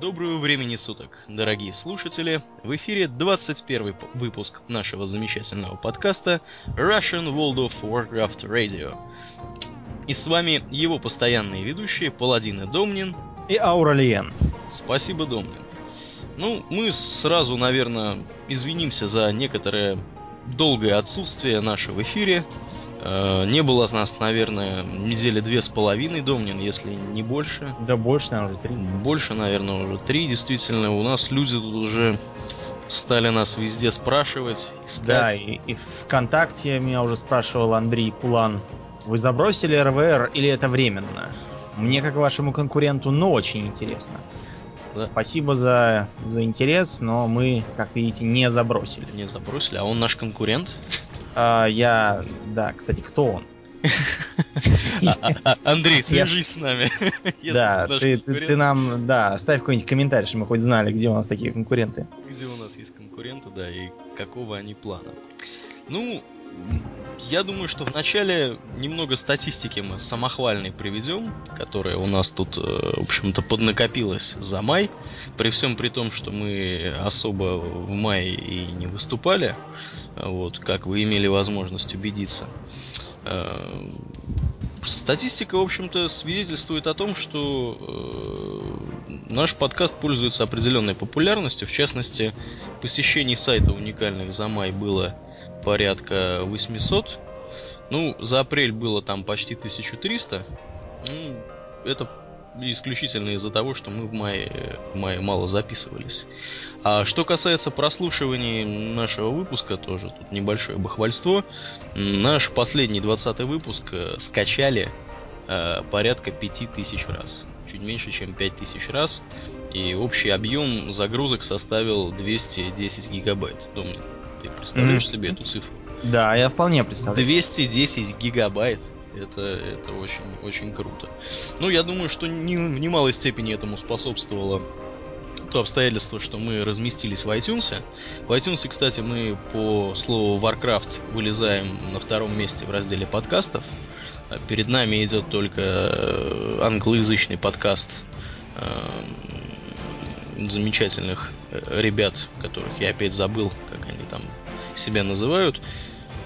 Доброго времени суток, дорогие слушатели! В эфире 21 выпуск нашего замечательного подкаста Russian World of Warcraft Radio. И с вами его постоянные ведущие Паладин и Домнин и Ауралиен. Спасибо, Домнин. Ну, мы сразу, наверное, извинимся за некоторое долгое отсутствие наше в эфире. Э, не было нас, наверное, недели две с половиной, Домнин, если не больше. Да больше, наверное, уже три. Больше, наверное, уже три. Действительно, у нас люди тут уже стали нас везде спрашивать, искать. Да, и, и ВКонтакте меня уже спрашивал Андрей Кулан. Вы забросили РВР или это временно? Мне, как вашему конкуренту, но очень интересно. Да. Спасибо за, за интерес, но мы, как видите, не забросили. Не забросили, а он наш конкурент? А, я... Да, кстати, кто он? А, а, Андрей, свяжись с нами. Да, ты нам, да, оставь какой-нибудь комментарий, чтобы мы хоть знали, где у нас такие конкуренты. Где у нас есть конкуренты, да, и какого они плана. Ну, я думаю, что вначале немного статистики мы самохвальной приведем, которая у нас тут, э, в общем-то, поднакопилась за май. При всем при том, что мы особо в мае и не выступали, вот, как вы имели возможность убедиться. Э, статистика, в общем-то, свидетельствует о том, что э, наш подкаст пользуется определенной популярностью. В частности, посещений сайта уникальных за май было порядка 800. Ну, за апрель было там почти 1300. Ну, это исключительно из-за того, что мы в мае, в мае мало записывались. А что касается прослушиваний нашего выпуска, тоже тут небольшое бахвальство. Наш последний 20 выпуск э, скачали э, порядка 5000 раз. Чуть меньше, чем 5000 раз. И общий объем загрузок составил 210 гигабайт. Домнин, ты представляешь mm-hmm. себе эту цифру? Да, я вполне представляю. 210 гигабайт. Это, это очень, очень круто. Ну, я думаю, что не, в немалой степени этому способствовало то обстоятельство, что мы разместились в iTunes. В iTunes, кстати, мы по слову Warcraft вылезаем на втором месте в разделе подкастов. Перед нами идет только э, англоязычный подкаст э, замечательных э, ребят, которых я опять забыл, как они там себя называют.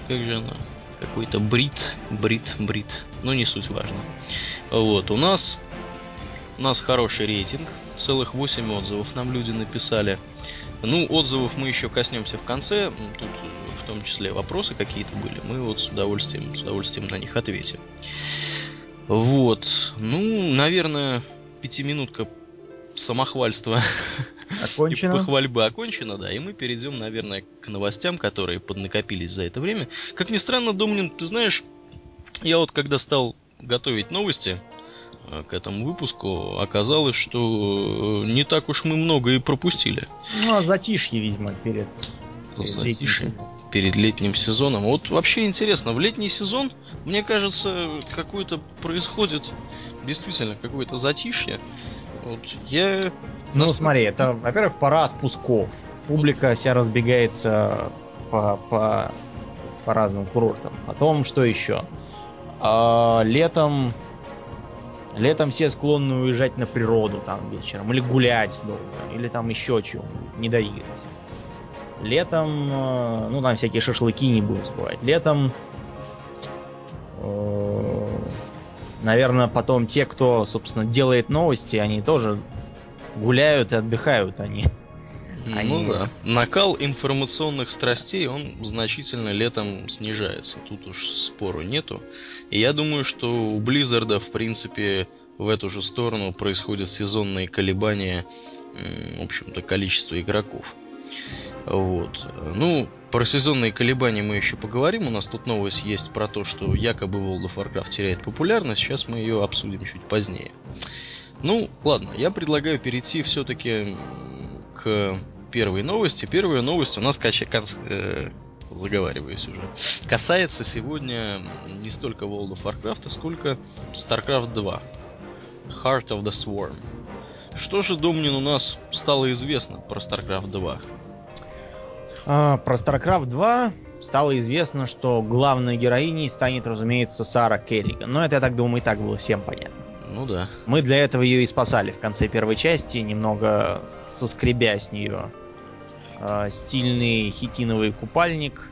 Как же она? Какой-то брит, брит, брит. Но не суть важно. Вот, у нас у нас хороший рейтинг. Целых 8 отзывов нам люди написали. Ну, отзывов мы еще коснемся в конце. Тут в том числе вопросы какие-то были. Мы вот с удовольствием, с удовольствием на них ответим. Вот. Ну, наверное, пятиминутка самохвальства Окончено. и похвальбы окончена, да. И мы перейдем, наверное, к новостям, которые поднакопились за это время. Как ни странно, Домнин, ты знаешь, я вот когда стал готовить новости э, к этому выпуску, оказалось, что э, не так уж мы много и пропустили. Ну, а затишье, видимо, перед... перед затишье летним. перед летним сезоном. Вот вообще интересно, в летний сезон, мне кажется, какое-то происходит действительно какое-то затишье. Вот я... Ну, смотри, это, во-первых, пора отпусков. Публика вся разбегается по, по, по разным курортам. Потом, что еще? А, летом... Летом все склонны уезжать на природу там вечером. Или гулять долго. Или там еще чего Не доигрываться. Летом... Э, ну, там всякие шашлыки не будем забывать. Летом... Наверное, потом те, кто, собственно, делает новости, они тоже гуляют и отдыхают они. Ну они... да. Накал информационных страстей, он значительно летом снижается. Тут уж спору нету. И я думаю, что у Близзарда, в принципе, в эту же сторону происходят сезонные колебания, в общем-то, количества игроков. Вот. Ну, про сезонные колебания мы еще поговорим. У нас тут новость есть про то, что якобы World of Warcraft теряет популярность. Сейчас мы ее обсудим чуть позднее. Ну, ладно, я предлагаю перейти все-таки к первой новости. Первая новость у нас кача... Конц... Э, заговариваюсь уже. Касается сегодня не столько World of Warcraft, сколько StarCraft 2. Heart of the Swarm. Что же, Домнин, у нас стало известно про StarCraft 2? А, про StarCraft 2 стало известно, что главной героиней станет, разумеется, Сара Керриган. Но это, я так думаю, и так было всем понятно. Ну да. Мы для этого ее и спасали в конце первой части, немного соскребя с нее э, стильный хитиновый купальник.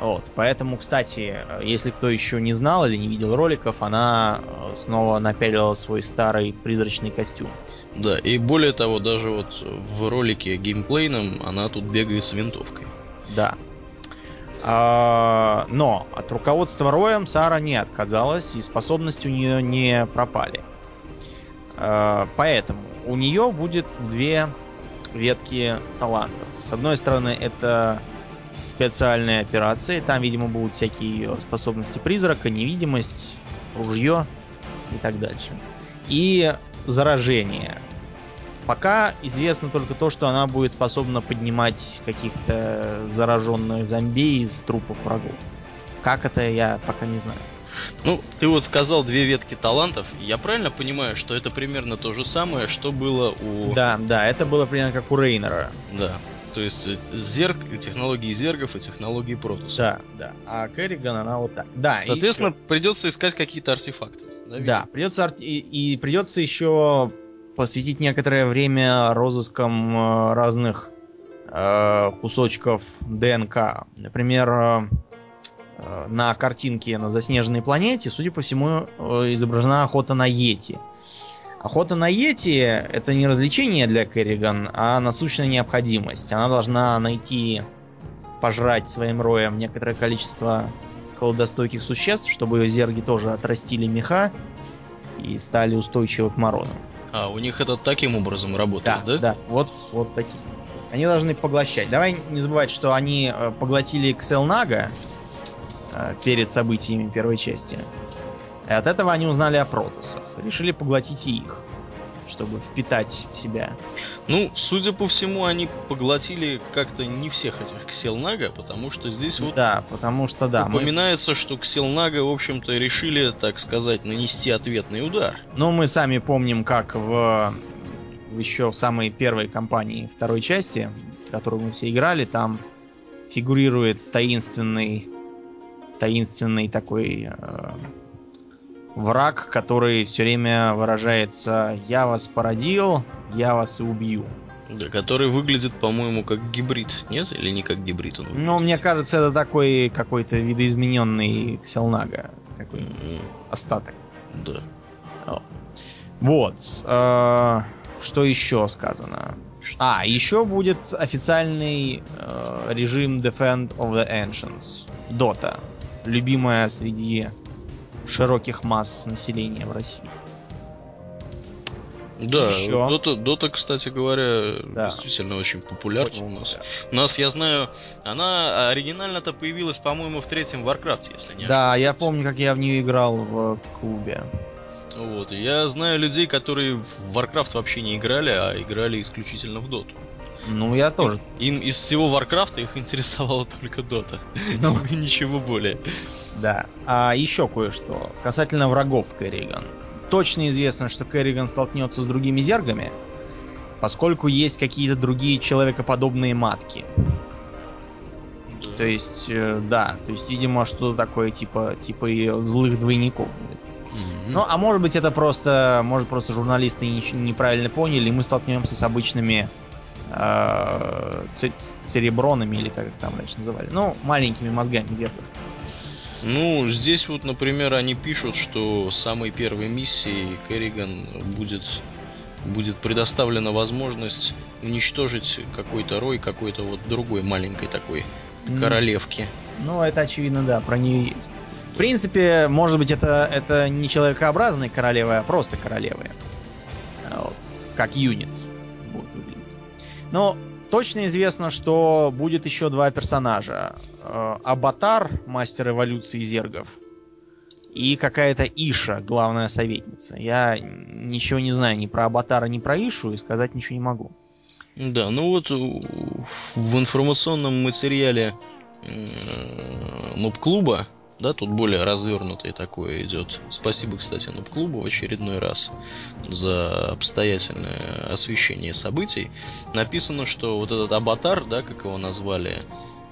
Вот, поэтому, кстати, если кто еще не знал или не видел роликов, она э, снова напялила свой старый призрачный костюм. Да, и более того, даже вот в ролике геймплейном она тут бегает с винтовкой. Да. А, но от руководства Роем Сара не отказалась, и способности у нее не пропали. А, поэтому у нее будет две ветки талантов. С одной стороны, это специальные операции. Там, видимо, будут всякие способности призрака, невидимость, ружье и так дальше. И заражение. Пока известно только то, что она будет способна поднимать каких-то зараженных зомби из трупов врагов. Как это, я пока не знаю. Ну, ты вот сказал две ветки талантов. Я правильно понимаю, что это примерно то же самое, что было у... Да, да, это было примерно как у Рейнера. Да. То есть э, зерг, технологии зергов и технологии Протуса. Да, да. А Керриган, она вот так. Да. Соответственно, и... придется искать какие-то артефакты. Да, да придется арт... и, и придется еще посвятить некоторое время розыскам э, разных э, кусочков ДНК. Например, э, на картинке на заснеженной планете, судя по всему, э, изображена охота на Йети. Охота на Йети это не развлечение для Керриган, а насущная необходимость. Она должна найти, пожрать своим роем некоторое количество холодостойких существ, чтобы ее зерги тоже отрастили меха и стали устойчивы к морозу. А, у них это таким образом работает, да? Да, да, вот, вот такие. Они должны поглощать. Давай не забывать, что они э, поглотили Кселнага э, перед событиями первой части. И от этого они узнали о протосах. Решили поглотить и их чтобы впитать в себя. Ну, судя по всему, они поглотили как-то не всех этих Кселнага, потому что здесь вот... Да, потому что да. Упоминается, мы... что Кселнага, в общем-то, решили, так сказать, нанести ответный удар. Ну, мы сами помним, как в еще в самой первой кампании второй части, в которую мы все играли, там фигурирует таинственный таинственный такой э, враг, который все время выражается «я вас породил, я вас и убью». Да, который выглядит, по-моему, как гибрид, нет? Или не как гибрид он выглядит? Ну, мне кажется, это такой какой-то видоизмененный Кселнага. Какой mm-hmm. остаток. Да. Вот. вот. Э, что еще сказано? А, еще будет официальный э, режим Defend of the Ancients. Dota. Любимая среди широких масс населения в России. Да, Еще. Дота, Дота, кстати говоря, да. действительно очень популярна очень у нас. Популярна. У нас, я знаю, она оригинально-то появилась, по-моему, в третьем Warcraft, если не Да, я помню, как я в нее играл в клубе. Вот, я знаю людей, которые в Warcraft вообще не играли, а играли исключительно в Доту. Ну, я тоже. Им из всего Варкрафта их интересовала только Дота. Ну, и ничего более. Да. А еще кое-что. Касательно врагов Керриган. Точно известно, что Керриган столкнется с другими зергами, поскольку есть какие-то другие человекоподобные матки. Да. То есть, э, да, то есть, видимо, что-то такое типа, типа ее злых двойников будет. Mm-hmm. Ну, а может быть, это просто, может, просто журналисты неправильно поняли, и мы столкнемся с обычными э, церебронами, или как их там раньше называли. Ну, маленькими мозгами зеркал. Ну, здесь вот, например, они пишут, что самой первой миссией Керриган будет будет предоставлена возможность уничтожить какой-то рой какой-то вот другой маленькой такой королевки. Ну, это очевидно, да, про нее есть. В принципе, может быть, это, это не человекообразные королевы, а просто королевы. Вот. Как юнит будут выглядеть. Но точно известно, что будет еще два персонажа. Э, Абатар, мастер эволюции зергов, и какая-то Иша, главная советница. Я ничего не знаю ни про Абатара, ни про Ишу, и сказать ничего не могу. Да, ну вот в информационном материале Нуб-клуба да, тут более развернутое такое идет. Спасибо, кстати, клубу в очередной раз за обстоятельное освещение событий. Написано, что вот этот аватар, да, как его назвали,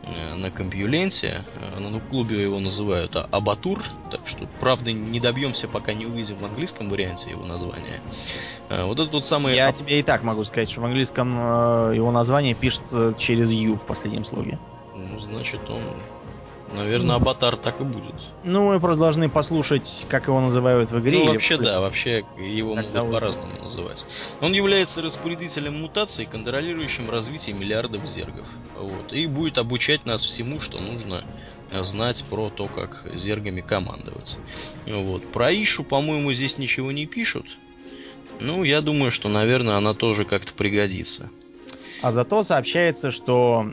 э, на компьюленте. Э, на клубе его называют Абатур, так что, правда, не добьемся, пока не увидим в английском варианте его названия. Э, вот это тот самый... Я тебе и так могу сказать, что в английском его название пишется через U в последнем слоге. Ну, значит, он Наверное, Аватар так и будет. Ну, мы просто должны послушать, как его называют в игре. Ну, вообще, да, вообще его Тогда могут по-разному называть. Он является распорядителем мутаций, контролирующим развитие миллиардов зергов. Вот. И будет обучать нас всему, что нужно знать про то, как зергами командовать. Вот. Про Ишу, по-моему, здесь ничего не пишут. Ну, я думаю, что, наверное, она тоже как-то пригодится. А зато сообщается, что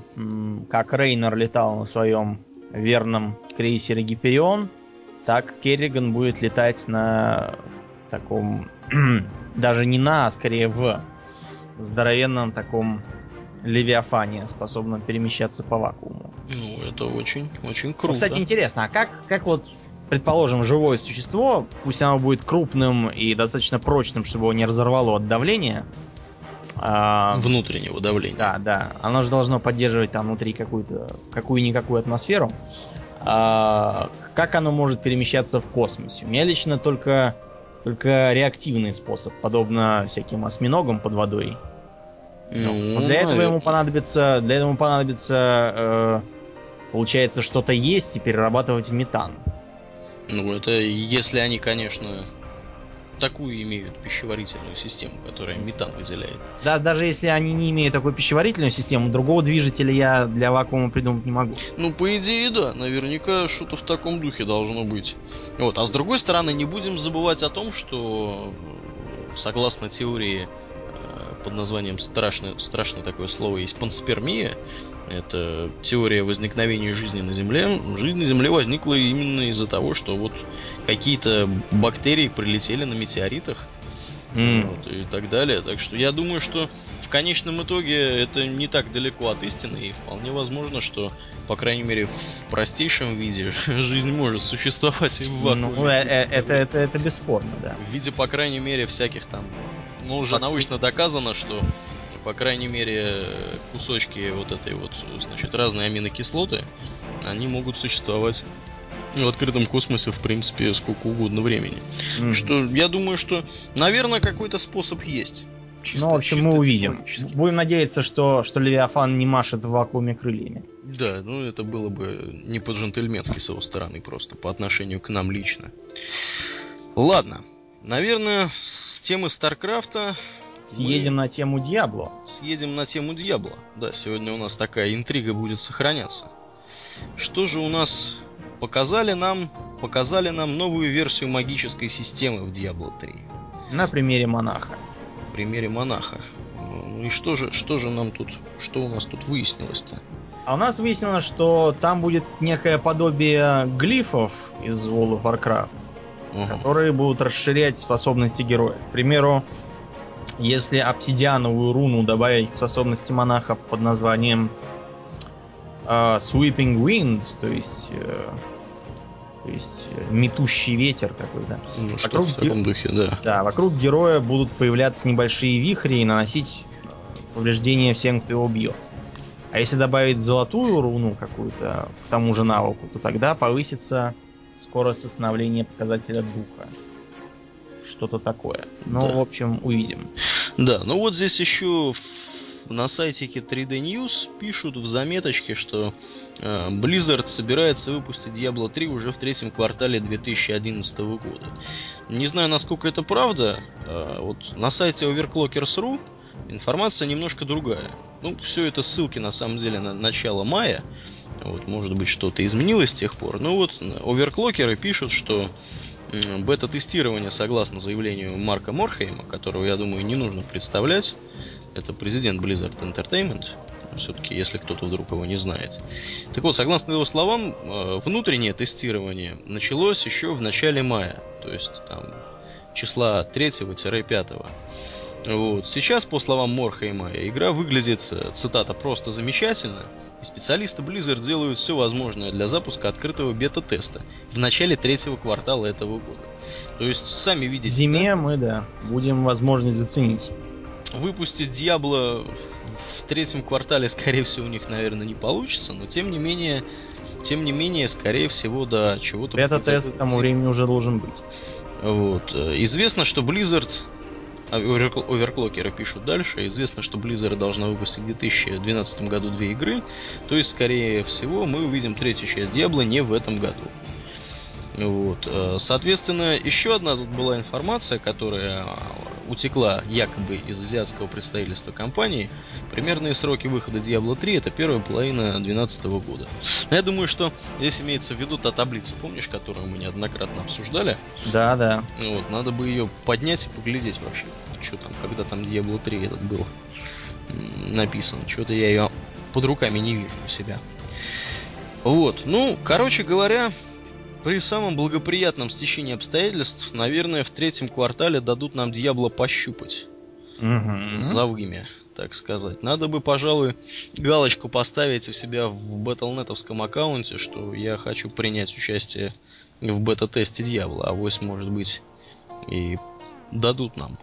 как Рейнер летал на своем верном крейсере Гиперион, так Керриган будет летать на таком, даже не на, а скорее в здоровенном таком Левиафане, способном перемещаться по вакууму. Ну, это очень, очень круто. Кстати, интересно, а как, как вот, предположим, живое существо, пусть оно будет крупным и достаточно прочным, чтобы его не разорвало от давления, внутреннего давления. Да, да. Оно же должно поддерживать там внутри какую-то какую-никакую атмосферу. А, как оно может перемещаться в космосе? У меня лично только, только реактивный способ, подобно всяким осьминогам под водой. Ну, Но для этого ему понадобится, для этого ему понадобится, э, получается, что-то есть и перерабатывать в метан. Ну, это если они, конечно, такую имеют пищеварительную систему, которая метан выделяет. Да, даже если они не имеют такой пищеварительную систему, другого движителя я для вакуума придумать не могу. Ну, по идее, да, наверняка что-то в таком духе должно быть. Вот, а с другой стороны, не будем забывать о том, что согласно теории под названием страшное, страшное такое слово есть панспермия. Это теория возникновения жизни на Земле. Жизнь на Земле возникла именно из-за того, что вот какие-то бактерии прилетели на метеоритах. Mm. Вот, и так далее. Так что я думаю, что в конечном итоге это не так далеко от истины, и вполне возможно, что, по крайней мере, в простейшем виде жизнь может существовать и в вакууме. Ну, э, э, это, это, это бесспорно, да. В виде, по крайней мере, всяких там ну, уже научно доказано, что, по крайней мере, кусочки вот этой вот, значит, разные аминокислоты, они могут существовать в открытом космосе, в принципе, сколько угодно времени. Mm-hmm. Что я думаю, что, наверное, какой-то способ есть. Чисто, ну, в общем, мы увидим. Будем надеяться, что, что Левиафан не машет в вакууме крыльями. Да, ну это было бы не по-джентльменски с его стороны просто, по отношению к нам лично. Ладно, Наверное, с темы Старкрафта... Съедем мы... на тему Дьябло. Съедем на тему Дьябло. Да, сегодня у нас такая интрига будет сохраняться. Что же у нас показали нам? Показали нам новую версию магической системы в Diablo 3. На примере монаха. На примере монаха. Ну и что же, что же нам тут, что у нас тут выяснилось-то? А у нас выяснилось, что там будет некое подобие глифов из World of Warcraft угу. которые будут расширять способности героя. К примеру, если обсидиановую руну добавить к способности монаха под названием э, Sweeping Wind, то есть, э, то есть э, метущий ветер какой-то. Ну, вокруг что в таком духе, да. Да, вокруг героя будут появляться небольшие вихри и наносить повреждения всем, кто его бьет. А если добавить золотую руну какую-то к тому же навыку, то тогда повысится скорость восстановления показателя духа. Что-то такое. Ну, да. в общем, увидим. Да, ну вот здесь еще на сайтике 3D News пишут в заметочке, что э, Blizzard собирается выпустить Diablo 3 уже в третьем квартале 2011 года. Не знаю, насколько это правда. Э, вот на сайте Overclockers.ru информация немножко другая. Ну, все это ссылки на самом деле на начало мая. Вот, может быть, что-то изменилось с тех пор. Ну вот, оверклокеры пишут, что бета-тестирование, согласно заявлению Марка Морхейма, которого, я думаю, не нужно представлять, это президент Blizzard Entertainment, все-таки, если кто-то вдруг его не знает. Так вот, согласно его словам, э, внутреннее тестирование началось еще в начале мая, то есть там числа 3-5. Вот. Сейчас, по словам Морхейма, игра выглядит, э, цитата, просто замечательно, и специалисты Blizzard делают все возможное для запуска открытого бета-теста в начале третьего квартала этого года. То есть, сами видите... В зиме да? мы, да, будем возможность заценить. Выпустить Диабло в третьем квартале, скорее всего, у них, наверное, не получится, но тем не менее, тем не менее, скорее всего, да, чего-то... Бета-тест к тому времени уже должен быть. Вот. Известно, что Blizzard а оверклокеры пишут дальше. Известно, что Blizzard должна выпустить в 2012 году две игры. То есть, скорее всего, мы увидим третью часть Диабло не в этом году. Вот. Э, соответственно, еще одна тут была информация, которая утекла якобы из азиатского представительства компании. Примерные сроки выхода Diablo 3 это первая половина 2012 года. я думаю, что здесь имеется в виду та таблица, помнишь, которую мы неоднократно обсуждали? Да, да. Вот, надо бы ее поднять и поглядеть вообще, что там, когда там Diablo 3 этот был написан. Что-то я ее под руками не вижу у себя. Вот, ну, короче говоря, при самом благоприятном стечении обстоятельств, наверное, в третьем квартале дадут нам Дьябло пощупать. Угу. За вымя, так сказать. Надо бы, пожалуй, галочку поставить у себя в Battle.netовском аккаунте, что я хочу принять участие в бета-тесте Дьявола. А вось, может быть, и дадут нам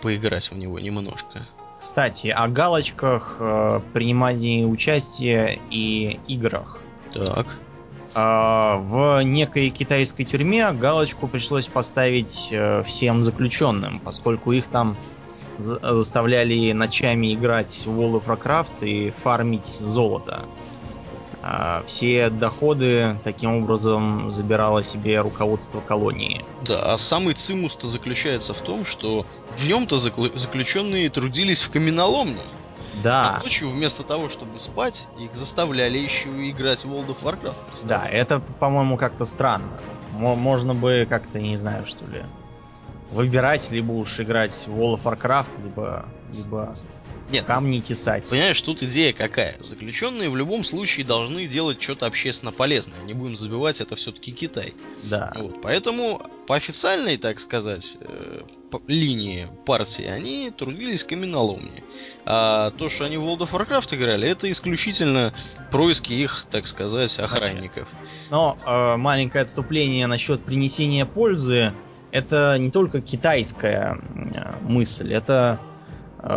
поиграть в него немножко. Кстати, о галочках, э, принимании участия и играх. Так. А, в некой китайской тюрьме галочку пришлось поставить э, всем заключенным, поскольку их там заставляли ночами играть в World of Warcraft и фармить золото. А, все доходы таким образом забирало себе руководство колонии. Да, а самый цимус-то заключается в том, что днем-то заключенные трудились в каменоломне. Да. А ночью вместо того, чтобы спать, их заставляли еще играть в World of Warcraft. Да, это, по-моему, как-то странно. Можно бы как-то, не знаю, что ли, выбирать, либо уж играть в World of Warcraft, либо, либо нет, камни тесать. Понимаешь, тут идея какая? Заключенные в любом случае должны делать что-то общественно полезное. Не будем забывать, это все-таки Китай. Да. Вот, поэтому по официальной, так сказать, э, линии партии они трудились в каменоломне. А то, что они в World of Warcraft играли, это исключительно происки их, так сказать, охранников. Но э, маленькое отступление насчет принесения пользы. Это не только китайская э, мысль, это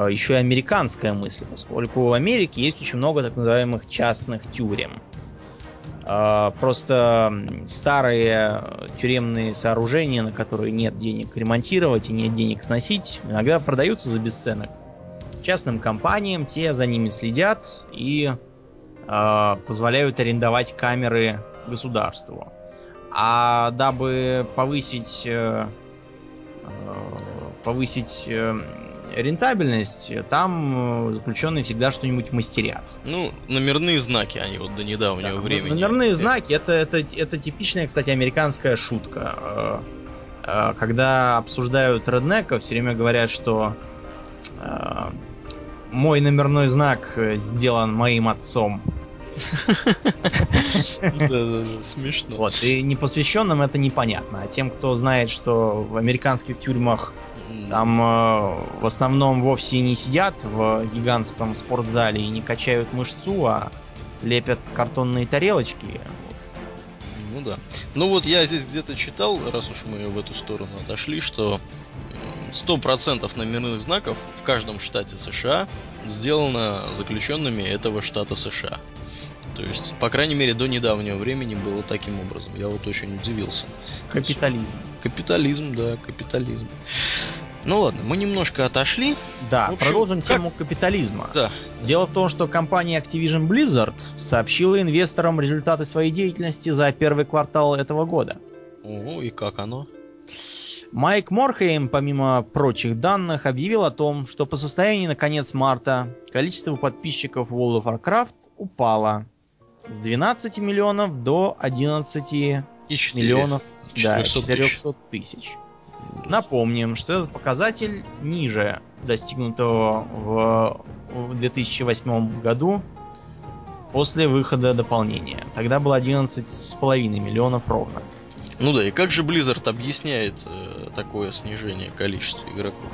еще и американская мысль, поскольку в Америке есть очень много так называемых частных тюрем. Э, просто старые тюремные сооружения, на которые нет денег ремонтировать и нет денег сносить, иногда продаются за бесценок частным компаниям, те за ними следят и э, позволяют арендовать камеры государству. А дабы повысить э, повысить рентабельность, там э, заключенные всегда что-нибудь мастерят. Ну, номерные знаки они вот до недавнего да, времени. Номерные знаки это, это, это типичная, кстати, американская шутка. Э, э, когда обсуждают реднеков, все время говорят, что мой номерной знак сделан моим отцом. Смешно. Вот, и непосвященным это непонятно. А тем, кто знает, что в американских тюрьмах там э, в основном вовсе не сидят в гигантском спортзале и не качают мышцу, а лепят картонные тарелочки. Ну да. Ну вот я здесь где-то читал, раз уж мы в эту сторону отошли, что 100% номерных знаков в каждом штате США сделано заключенными этого штата США. То есть, по крайней мере, до недавнего времени было таким образом. Я вот очень удивился. Капитализм. Капитализм, да, капитализм. Ну ладно, мы немножко отошли. Да, общем, продолжим как... тему капитализма. Да. Дело в том, что компания Activision Blizzard сообщила инвесторам результаты своей деятельности за первый квартал этого года. О, и как оно? Майк Морхейм, помимо прочих данных, объявил о том, что по состоянию на конец марта количество подписчиков World of Warcraft упало с 12 миллионов до 11 и миллионов 400 да, 400 тысяч. Напомним, что этот показатель ниже достигнутого в, в 2008 году после выхода дополнения. Тогда было 11,5 миллионов ровно. Ну да, и как же Blizzard объясняет э, такое снижение количества игроков?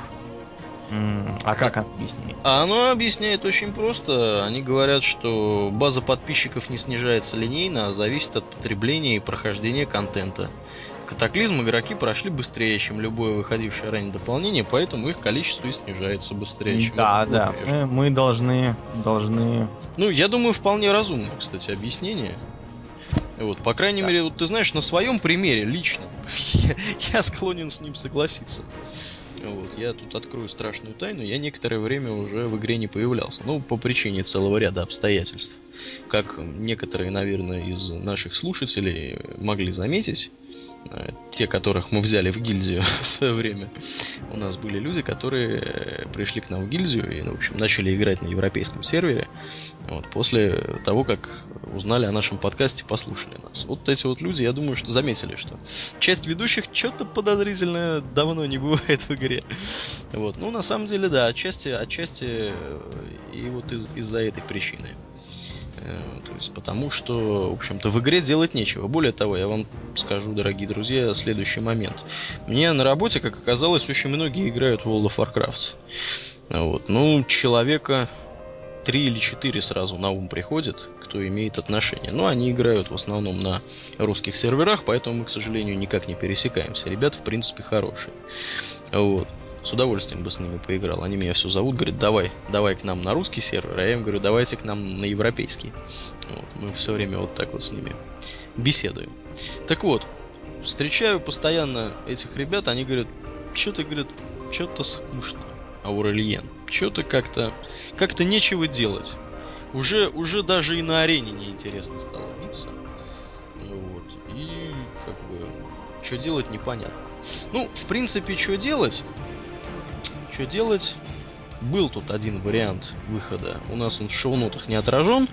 А как объясняет? А оно объясняет очень просто. Они говорят, что база подписчиков не снижается линейно, а зависит от потребления и прохождения контента. Катаклизм игроки прошли быстрее, чем любое выходившее ранее дополнение, поэтому их количество и снижается быстрее, чем Да, да. Мы, мы должны, должны. Ну, я думаю, вполне разумно, кстати, объяснение. Вот, по крайней да. мере, вот ты знаешь, на своем примере лично я, я склонен с ним согласиться. Вот, я тут открою страшную тайну. Я некоторое время уже в игре не появлялся. Ну, по причине целого ряда обстоятельств. Как некоторые, наверное, из наших слушателей могли заметить, те, которых мы взяли в гильдию в свое время, у нас были люди, которые э, пришли к нам в гильдию и, ну, в общем, начали играть на европейском сервере вот, после того, как узнали о нашем подкасте, послушали нас. Вот эти вот люди, я думаю, что заметили, что часть ведущих что-то подозрительно давно не бывает в игре. Вот. Ну, на самом деле, да, отчасти, отчасти э, и вот из- из-за этой причины. Э, то есть потому что, в общем-то, в игре делать нечего. Более того, я вам скажу, дорогие друзья, следующий момент. Мне на работе, как оказалось, очень многие играют в World of Warcraft. Вот. Ну, человека три или четыре сразу на ум приходит, кто имеет отношение. Но они играют в основном на русских серверах, поэтому мы, к сожалению, никак не пересекаемся. Ребята, в принципе, хорошие. Вот с удовольствием бы с ними поиграл. Они меня все зовут, говорят, давай, давай к нам на русский сервер, а я им говорю, давайте к нам на европейский. Вот, мы все время вот так вот с ними беседуем. Так вот, встречаю постоянно этих ребят, они говорят, что-то, говорят, что-то скучно, Аурельен. Что-то как-то, как-то нечего делать. Уже, уже даже и на арене неинтересно стало биться. Вот. И как бы, что делать непонятно. Ну, в принципе, что делать? Что делать. Был тут один вариант выхода. У нас он в шоу-нотах не отражен.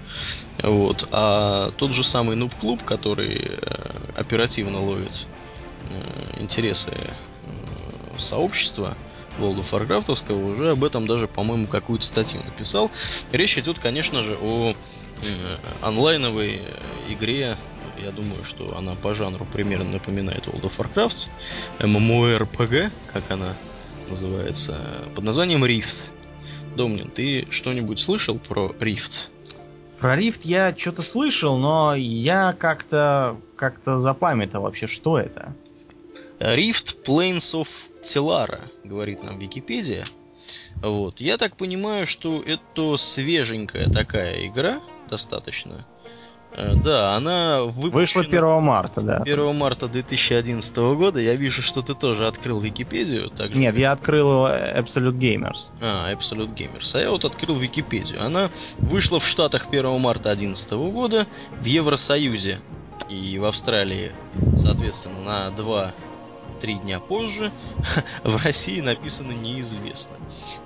Вот. А тот же самый Нуб-клуб, который э, оперативно ловит э, интересы э, сообщества, World of Warcraft уже об этом даже, по-моему, какую-то статью написал. Речь идет, конечно же, о онлайновой игре. Я думаю, что она по жанру примерно напоминает World of Warcraft. MMORPG, как она называется, под названием Rift. Домнин, ты что-нибудь слышал про Rift? Про Rift я что-то слышал, но я как-то как-то запамятовал вообще, что это. Rift Plains of Telara, говорит нам Википедия. Вот. Я так понимаю, что это свеженькая такая игра, достаточно. Э, да, она выпущена... Вышла 1 марта, да. 1 марта 2011 года. Я вижу, что ты тоже открыл Википедию. Так Нет, я открыл Absolute Gamers. А, Absolute Gamers. А я вот открыл Википедию. Она вышла в Штатах 1 марта 2011 года, в Евросоюзе и в Австралии, соответственно, на 2 три дня позже в России написано неизвестно.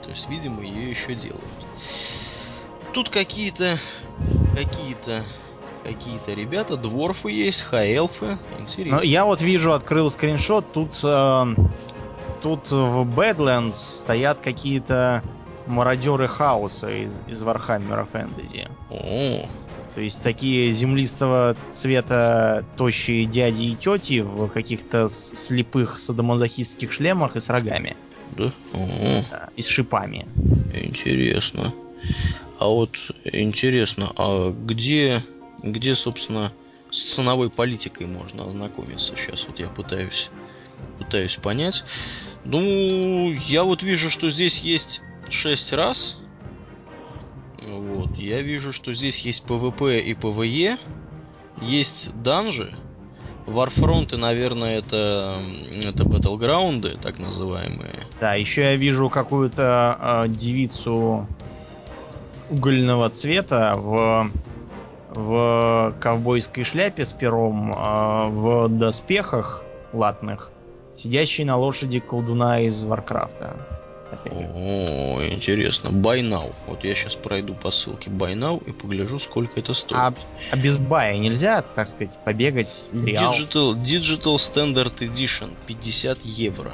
То есть, видимо, ее еще делают. Тут какие-то какие-то какие-то ребята, дворфы есть, хаэлфы. Интересно. Ну, я вот вижу, открыл скриншот, тут, э, тут в Badlands стоят какие-то мародеры хаоса из, из Warhammer'а Fantasy. О. То есть такие землистого цвета тощие дяди и тети в каких-то слепых садомазохистских шлемах и с рогами. Да? О. да и с шипами. Интересно. А вот интересно, а где где, собственно, с ценовой политикой можно ознакомиться. Сейчас вот я пытаюсь, пытаюсь понять. Ну, я вот вижу, что здесь есть 6 раз. Вот. Я вижу, что здесь есть PvP и PvE. Есть данжи. Warfronts, наверное, это, это battleground ы, так называемые. Да, еще я вижу какую-то э, девицу угольного цвета в в ковбойской шляпе с пером, а в доспехах латных, сидящий на лошади колдуна из Warcraft а. О, интересно. Buy now. Вот я сейчас пройду по ссылке buy now и погляжу, сколько это стоит. А, а без бая нельзя, так сказать, побегать? Digital, Digital Standard Edition 50 евро.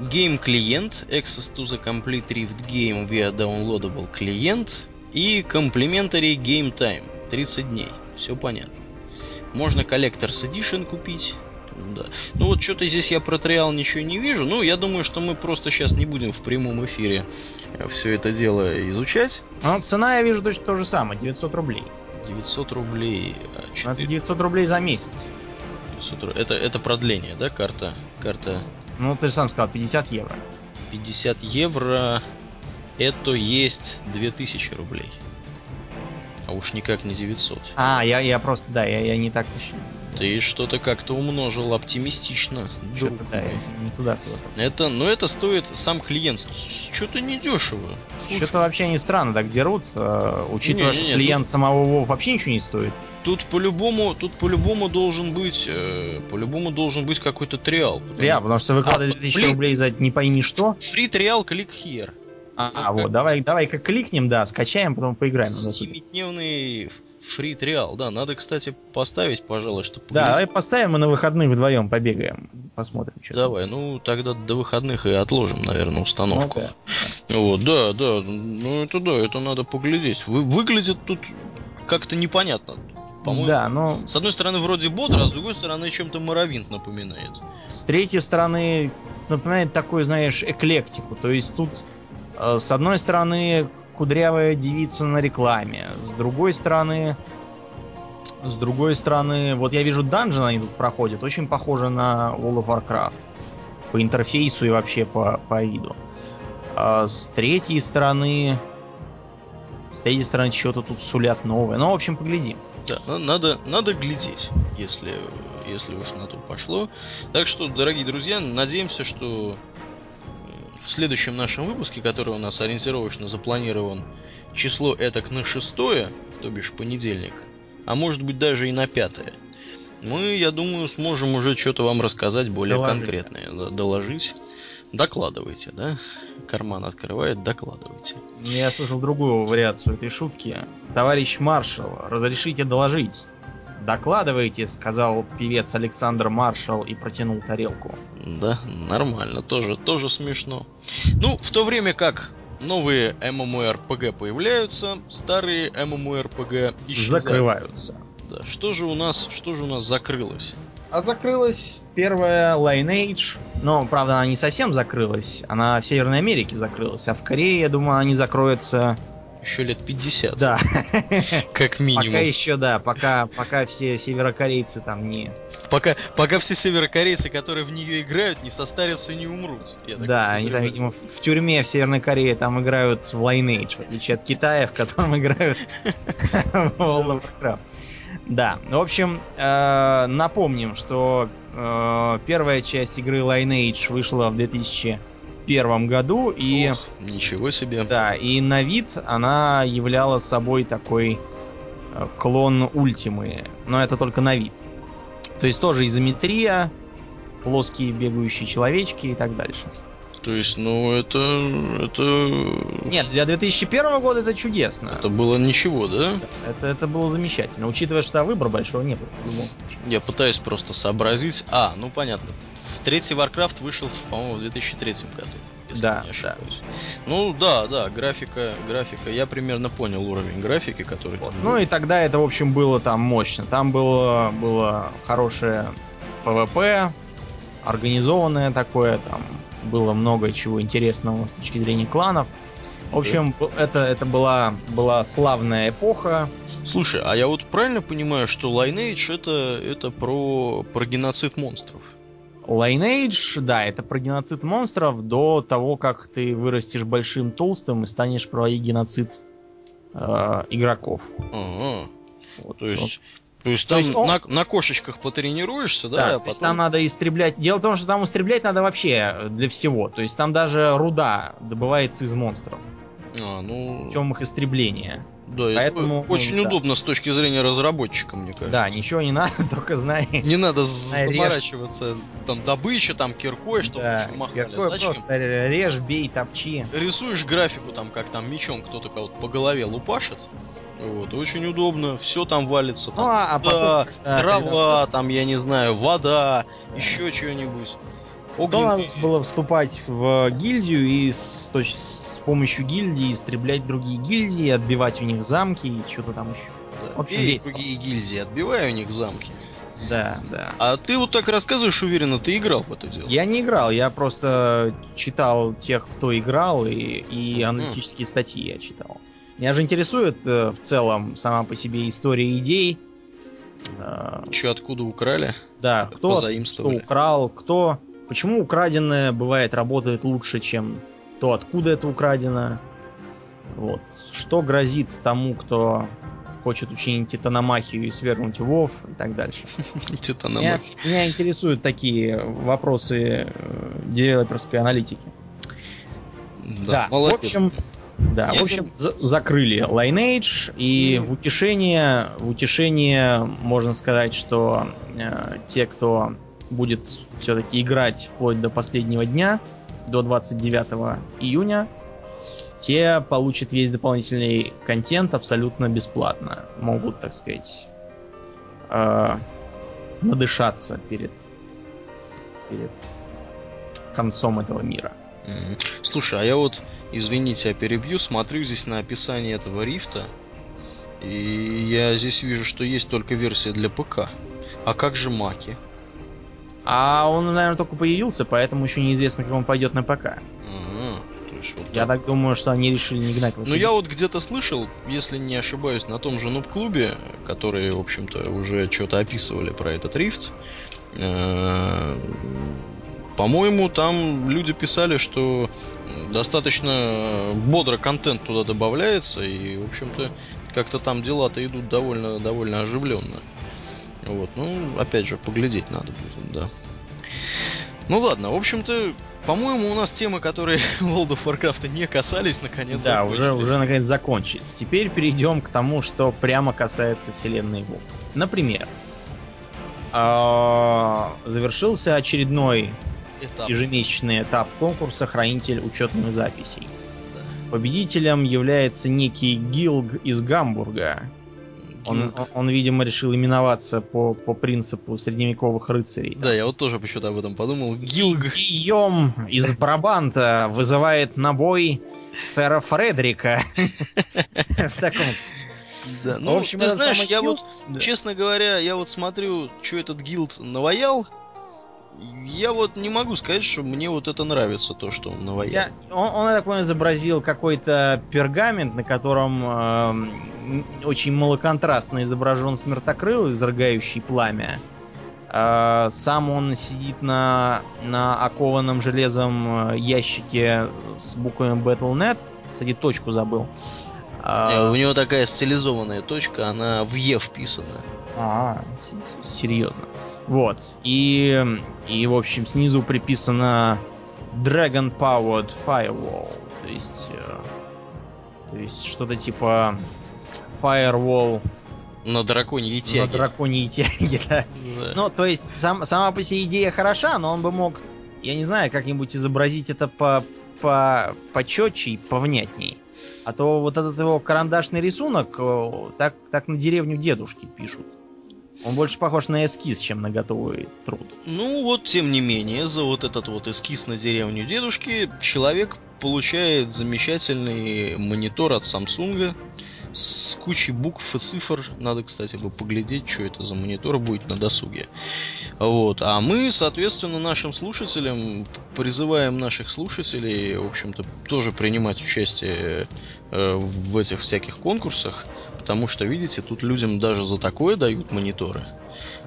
Game клиент, access to the complete Rift game via downloadable клиент, и Complimentary Game Time 30 дней. Все понятно. Можно Collector's Edition купить. Да. Ну вот что-то здесь я про триал ничего не вижу. Ну, я думаю, что мы просто сейчас не будем в прямом эфире все это дело изучать. Ну, цена я вижу точно то же самое, 900 рублей. 900 рублей. А 4... Это 900 рублей за месяц. 900... Это, это продление, да, карта? Карта... Ну, ты же сам сказал, 50 евро. 50 евро это есть 2000 рублей. А уж никак не 900. А, я, я просто, да, я, я не так ты что-то как-то умножил оптимистично. Что-то, да, не туда куда Это, ну это стоит сам клиент. Что-то недешево. Что-то вообще они странно так дерут, э, учитывая, не, что не, клиент тут... самого Вова вообще ничего не стоит. Тут по-любому, тут по-любому должен быть, э, по-любому должен быть какой-то триал. Потому... Триал, потому что выкладывать а, 2000 рублей за не пойми что. Фри триал, клик here. А, вот, давай, давай-ка кликнем, да, скачаем, потом поиграем. Семидневный фри триал, да, надо, кстати, поставить, пожалуй, чтобы... Да, давай поставим, мы на выходных вдвоем побегаем, посмотрим, что Давай, ну, тогда до выходных и отложим, наверное, установку. Ну, да. Вот, да, да, ну, это да, это надо поглядеть. Вы, выглядит тут как-то непонятно. По-моему, да, но... С одной стороны, вроде бодро, а с другой стороны, чем-то Моровинт напоминает. С третьей стороны, напоминает такую, знаешь, эклектику. То есть тут с одной стороны, кудрявая девица на рекламе. С другой стороны... С другой стороны, вот я вижу данжен они тут проходят. Очень похоже на World of Warcraft. По интерфейсу и вообще по, по виду. А с третьей стороны... С третьей стороны, что-то тут сулят новое. Ну, в общем, поглядим. Да, надо, надо глядеть, если, если уж на то пошло. Так что, дорогие друзья, надеемся, что в следующем нашем выпуске, который у нас ориентировочно запланирован, число этак на шестое, то бишь понедельник, а может быть даже и на пятое, мы, я думаю, сможем уже что-то вам рассказать более доложить. конкретное, доложить. Докладывайте, да? Карман открывает, докладывайте. Я слышал другую вариацию этой шутки. Товарищ маршал, разрешите доложить. «Докладывайте», — сказал певец Александр Маршал и протянул тарелку. Да, нормально, тоже, тоже смешно. Ну, в то время как новые MMORPG появляются, старые MMORPG исчезают. Закрываются. Да, что же у нас, что же у нас закрылось? А закрылась первая Lineage. Но, правда, она не совсем закрылась. Она в Северной Америке закрылась. А в Корее, я думаю, они закроются еще лет 50. Да. Как минимум. Пока еще, да, пока, пока все северокорейцы там не... Пока, пока все северокорейцы, которые в нее играют, не состарятся и не умрут. Да, они там, видимо, в, тюрьме в Северной Корее там играют в Lineage, в отличие от Китая, в котором играют в World of Warcraft. Да, в общем, э, напомним, что э, первая часть игры Lineage вышла в 2000 первом году. И, Ох, ничего себе. Да, и на вид она являла собой такой э, клон Ультимы. Но это только на вид. То есть тоже изометрия, плоские бегающие человечки и так дальше. То есть, ну, это... это... Нет, для 2001 года это чудесно. Это было ничего, да? Это, это было замечательно, учитывая, что выбора большого не было. Я пытаюсь просто сообразить. А, ну понятно. Третий Warcraft вышел, по-моему, в 2003 году. Если да, не ошибаюсь. Да. Ну да, да, графика, графика. Я примерно понял уровень графики, который. Вот. Ну и тогда это, в общем, было там мощно. Там было, было хорошее PvP, организованное такое, там было много чего интересного с точки зрения кланов. В общем, это, это была, была славная эпоха. Слушай, а я вот правильно понимаю, что Lineage это, это про, про геноцид монстров? Lineage, да, это про геноцид монстров до того, как ты вырастешь большим толстым и станешь проводить геноцид э, игроков. Ага. Вот, то есть, вот. То есть там то есть он... на, на кошечках потренируешься, да? Да, а потом... то есть там надо истреблять. Дело в том, что там истреблять надо вообще для всего. То есть там даже руда добывается из монстров. А, ну... Путем их истребления. Да, Поэтому, это очень ну, удобно да. с точки зрения разработчика, мне кажется. Да, ничего не надо, только знай. Не надо заморачиваться, там, добыча, там, киркой, чтобы да, махали. Киркой Зачем? просто режь, бей, топчи. Рисуешь графику, там, как там мечом кто-то кого-то по голове лупашит. Вот, очень удобно, все там валится. Там, ну, а, а потом, да, трава, когда... там, я не знаю, вода, да. еще что-нибудь. Потом надо было вступать в гильдию и с, то есть, помощью гильдии истреблять другие гильдии, отбивать у них замки и что-то там еще. Да, в общем, Бей другие гильдии, отбивай у них замки. Да, да. А ты вот так рассказываешь уверенно, ты играл в это дело? Я не играл, я просто читал тех, кто играл, и, и аналитические mm. статьи я читал. Меня же интересует э, в целом сама по себе история идей. Э, Че, откуда украли? Да, кто что украл, кто... Почему украденное бывает работает лучше, чем то, откуда это украдено. Вот. Что грозит тому, кто хочет учинить титаномахию и свергнуть Вов и так дальше. Меня, меня интересуют такие вопросы э, девелоперской аналитики. Да, да. В общем, да, в общем, закрыли Lineage, и в утешение, в утешение можно сказать, что э, те, кто будет все-таки играть вплоть до последнего дня, до 29 июня, те получат весь дополнительный контент абсолютно бесплатно. Могут, так сказать, э, надышаться перед, перед концом этого мира. Слушай, а я вот, извините, я перебью, смотрю здесь на описание этого рифта, и я здесь вижу, что есть только версия для ПК. А как же маки? А он, наверное, только появился, поэтому еще неизвестно, как он пойдет на ПК. Ага, то есть вот я так. так думаю, что они решили не гнать. Ну, я вот где-то слышал, если не ошибаюсь, на том же Нуб-клубе, которые, в общем-то, уже что-то описывали про этот рифт. Э, по-моему, там люди писали, что достаточно бодро контент туда добавляется, и, в общем-то, как-то там дела-то идут довольно, довольно оживленно. Вот, ну, опять же, поглядеть надо будет, да. Ну ладно, в общем-то, по-моему, у нас темы, которые World of Warcraft не касались, наконец Да, уже, уже наконец закончились. Теперь перейдем к тому, что прямо касается вселенной WoW. Например, а, завершился очередной этап. ежемесячный этап конкурса «Хранитель учетных записей». Победителем является некий Гилг из Гамбурга, он, он, видимо, решил именоваться по, по принципу средневековых рыцарей. Да, я вот тоже почему-то об этом подумал. Гилг. Гийом из Брабанта вызывает на бой сэра Фредрика. В таком да, ну, в общем, ты знаешь, я вот, честно говоря, я вот смотрю, что этот гилд наваял, я вот не могу сказать, что мне вот это нравится, то, что он наваял. Я, он, он, я так понимаю, изобразил какой-то пергамент, на котором э, очень малоконтрастно изображен смертокрыл, изрыгающий пламя. Э, сам он сидит на, на окованном железом э, ящике с буквами Battle.net. Кстати, точку забыл. Э, у него такая стилизованная точка, она в Е вписана. А, серьезно. Вот. И, и, в общем, снизу приписано Dragon Powered Firewall. То есть, э, то есть что-то типа Firewall на драконьей тяге. На драконьей тяге, да. да. Ну, то есть, сам, сама по себе идея хороша, но он бы мог, я не знаю, как-нибудь изобразить это по, по, почетче и повнятней. А то вот этот его карандашный рисунок так, так на деревню дедушки пишут. Он больше похож на эскиз, чем на готовый труд. Ну вот, тем не менее, за вот этот вот эскиз на деревню дедушки человек получает замечательный монитор от Samsung с кучей букв и цифр. Надо, кстати, бы поглядеть, что это за монитор будет на досуге. Вот. А мы, соответственно, нашим слушателям призываем наших слушателей, в общем-то, тоже принимать участие э, в этих всяких конкурсах. Потому что, видите, тут людям даже за такое дают мониторы.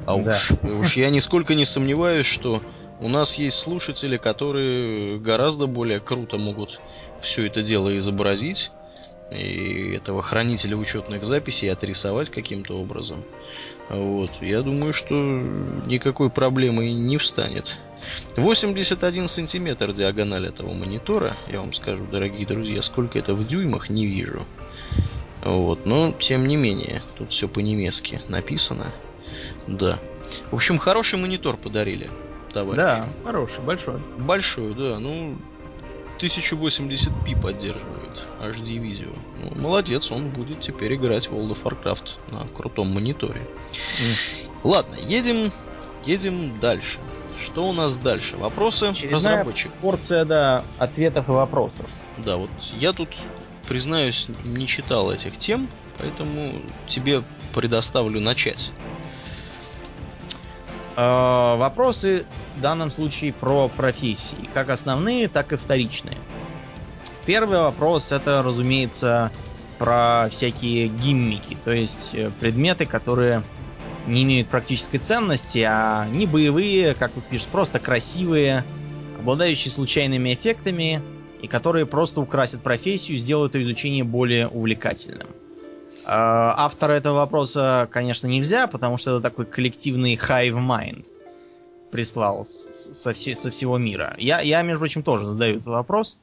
А да. уж, уж я нисколько не сомневаюсь, что у нас есть слушатели, которые гораздо более круто могут все это дело изобразить и этого хранителя учетных записей отрисовать каким-то образом. Вот. Я думаю, что никакой проблемы не встанет. 81 сантиметр диагональ этого монитора, я вам скажу, дорогие друзья, сколько это в дюймах, не вижу. Вот, но тем не менее, тут все по-немецки написано. Да. В общем, хороший монитор подарили, товарищ. Да, хороший, большой. Большой, да. Ну, 1080p поддерживает HD видео. Ну, молодец, он будет теперь играть в World of Warcraft на крутом мониторе. Mm. Ладно, едем, едем дальше. Что у нас дальше? Вопросы Очередная разработчик. Порция, да, ответов и вопросов. Да, вот я тут признаюсь, не читал этих тем, поэтому тебе предоставлю начать. Э, вопросы в данном случае про профессии, как основные, так и вторичные. Первый вопрос это, разумеется, про всякие гиммики, то есть э, предметы, которые не имеют практической ценности, а не боевые, как тут пишут, просто красивые, обладающие случайными эффектами и которые просто украсят профессию, сделают ее изучение более увлекательным. А, автора этого вопроса, конечно, нельзя, потому что это такой коллективный hive mind прислал со, все, со всего мира. Я, я, между прочим, тоже задаю этот вопрос.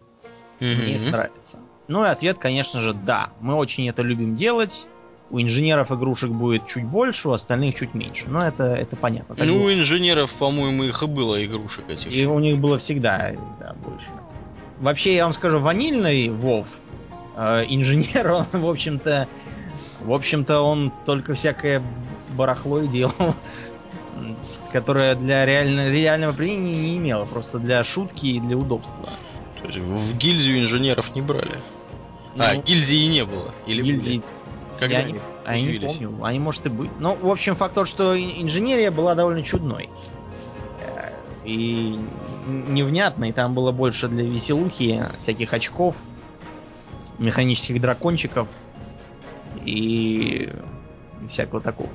Mm-hmm. Мне это нравится. Ну и ответ, конечно же, да. Мы очень это любим делать. У инженеров игрушек будет чуть больше, у остальных чуть меньше. Но это, это понятно. Ну, у инженеров, по-моему, их и было игрушек этих. И у них было всегда да, больше. Вообще, я вам скажу, ванильный Вов, э, инженер, он, в общем-то, в общем-то, он только всякое барахло и делал, которое для реально, реального применения не имело, просто для шутки и для удобства. То есть в гильдию инженеров не брали? А, ну, а, гильдии не было? Или гильдии... были? Когда я они, а я не помню. Они, может, и быть. Ну, в общем, факт тот, что инженерия была довольно чудной. И невнятной. Там было больше для веселухи, всяких очков, механических дракончиков и всякого такого.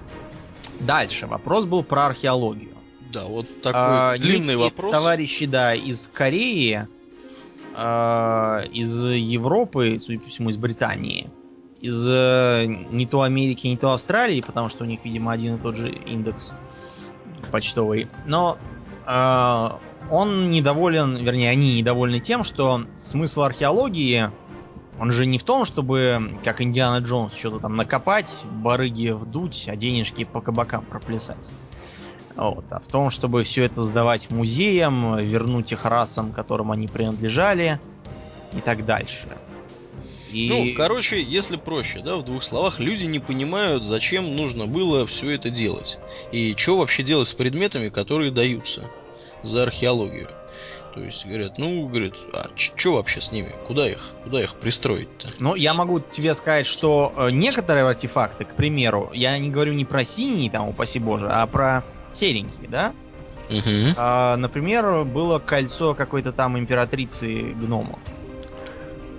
Дальше. Вопрос был про археологию. Да, вот такой а, длинный вопрос. Товарищи, да, из Кореи, а, из Европы, судя по всему, из Британии, из э, не то Америки, не то Австралии, потому что у них, видимо, один и тот же индекс почтовый. Но он недоволен, вернее, они недовольны тем, что смысл археологии он же не в том, чтобы, как Индиана Джонс, что-то там накопать, барыги вдуть, а денежки по кабакам проплясать. Вот. А в том, чтобы все это сдавать музеям, вернуть их расам, которым они принадлежали, и так дальше. И... Ну, короче, если проще, да, в двух словах, люди не понимают, зачем нужно было все это делать. И что вообще делать с предметами, которые даются за археологию. То есть говорят, ну, говорит, а что вообще с ними? Куда их? Куда их пристроить-то? Ну, я могу тебе сказать, что э, некоторые артефакты, к примеру, я не говорю не про синий, там, упаси боже, а про серенькие, да? Угу. А, например, было кольцо какой-то там императрицы гнома.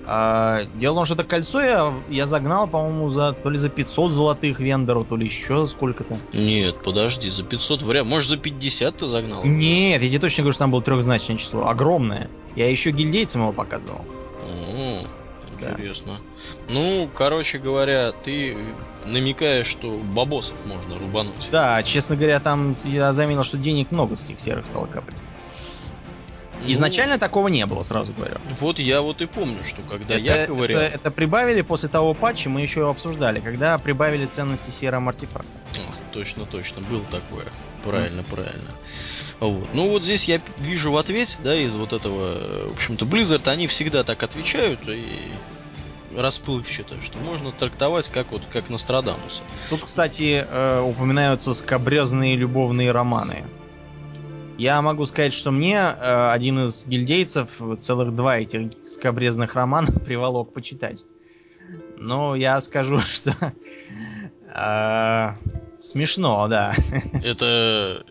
А, дело в том, что это кольцо я, я загнал, по-моему, за то ли за 500 золотых вендору, то ли еще сколько-то. Нет, подожди, за 500 вряд Может, за 50 ты загнал? Нет, я тебе точно говорю, что там было трехзначное число. Огромное. Я еще гильдейцам его показывал. О, интересно. Да. Ну, короче говоря, ты намекаешь, что бабосов можно рубануть. Да, честно говоря, там я заметил, что денег много с этих серых стало капать. Ну, Изначально такого не было, сразу говорю. Вот я вот и помню, что когда это, я говорил... Это, это прибавили после того патча, мы еще его обсуждали, когда прибавили ценности серым артефактам. точно, точно, было такое. Правильно, mm. правильно. Вот. Ну вот здесь я вижу в ответе, да, из вот этого, в общем-то, Blizzard, они всегда так отвечают и расплывчато, что можно трактовать как вот как Нострадамуса. Тут, кстати, э, упоминаются скобрезные любовные романы. Я могу сказать, что мне э, один из гильдейцев целых два этих скобрезных романа приволок почитать. Но я скажу, что э, смешно, да. Это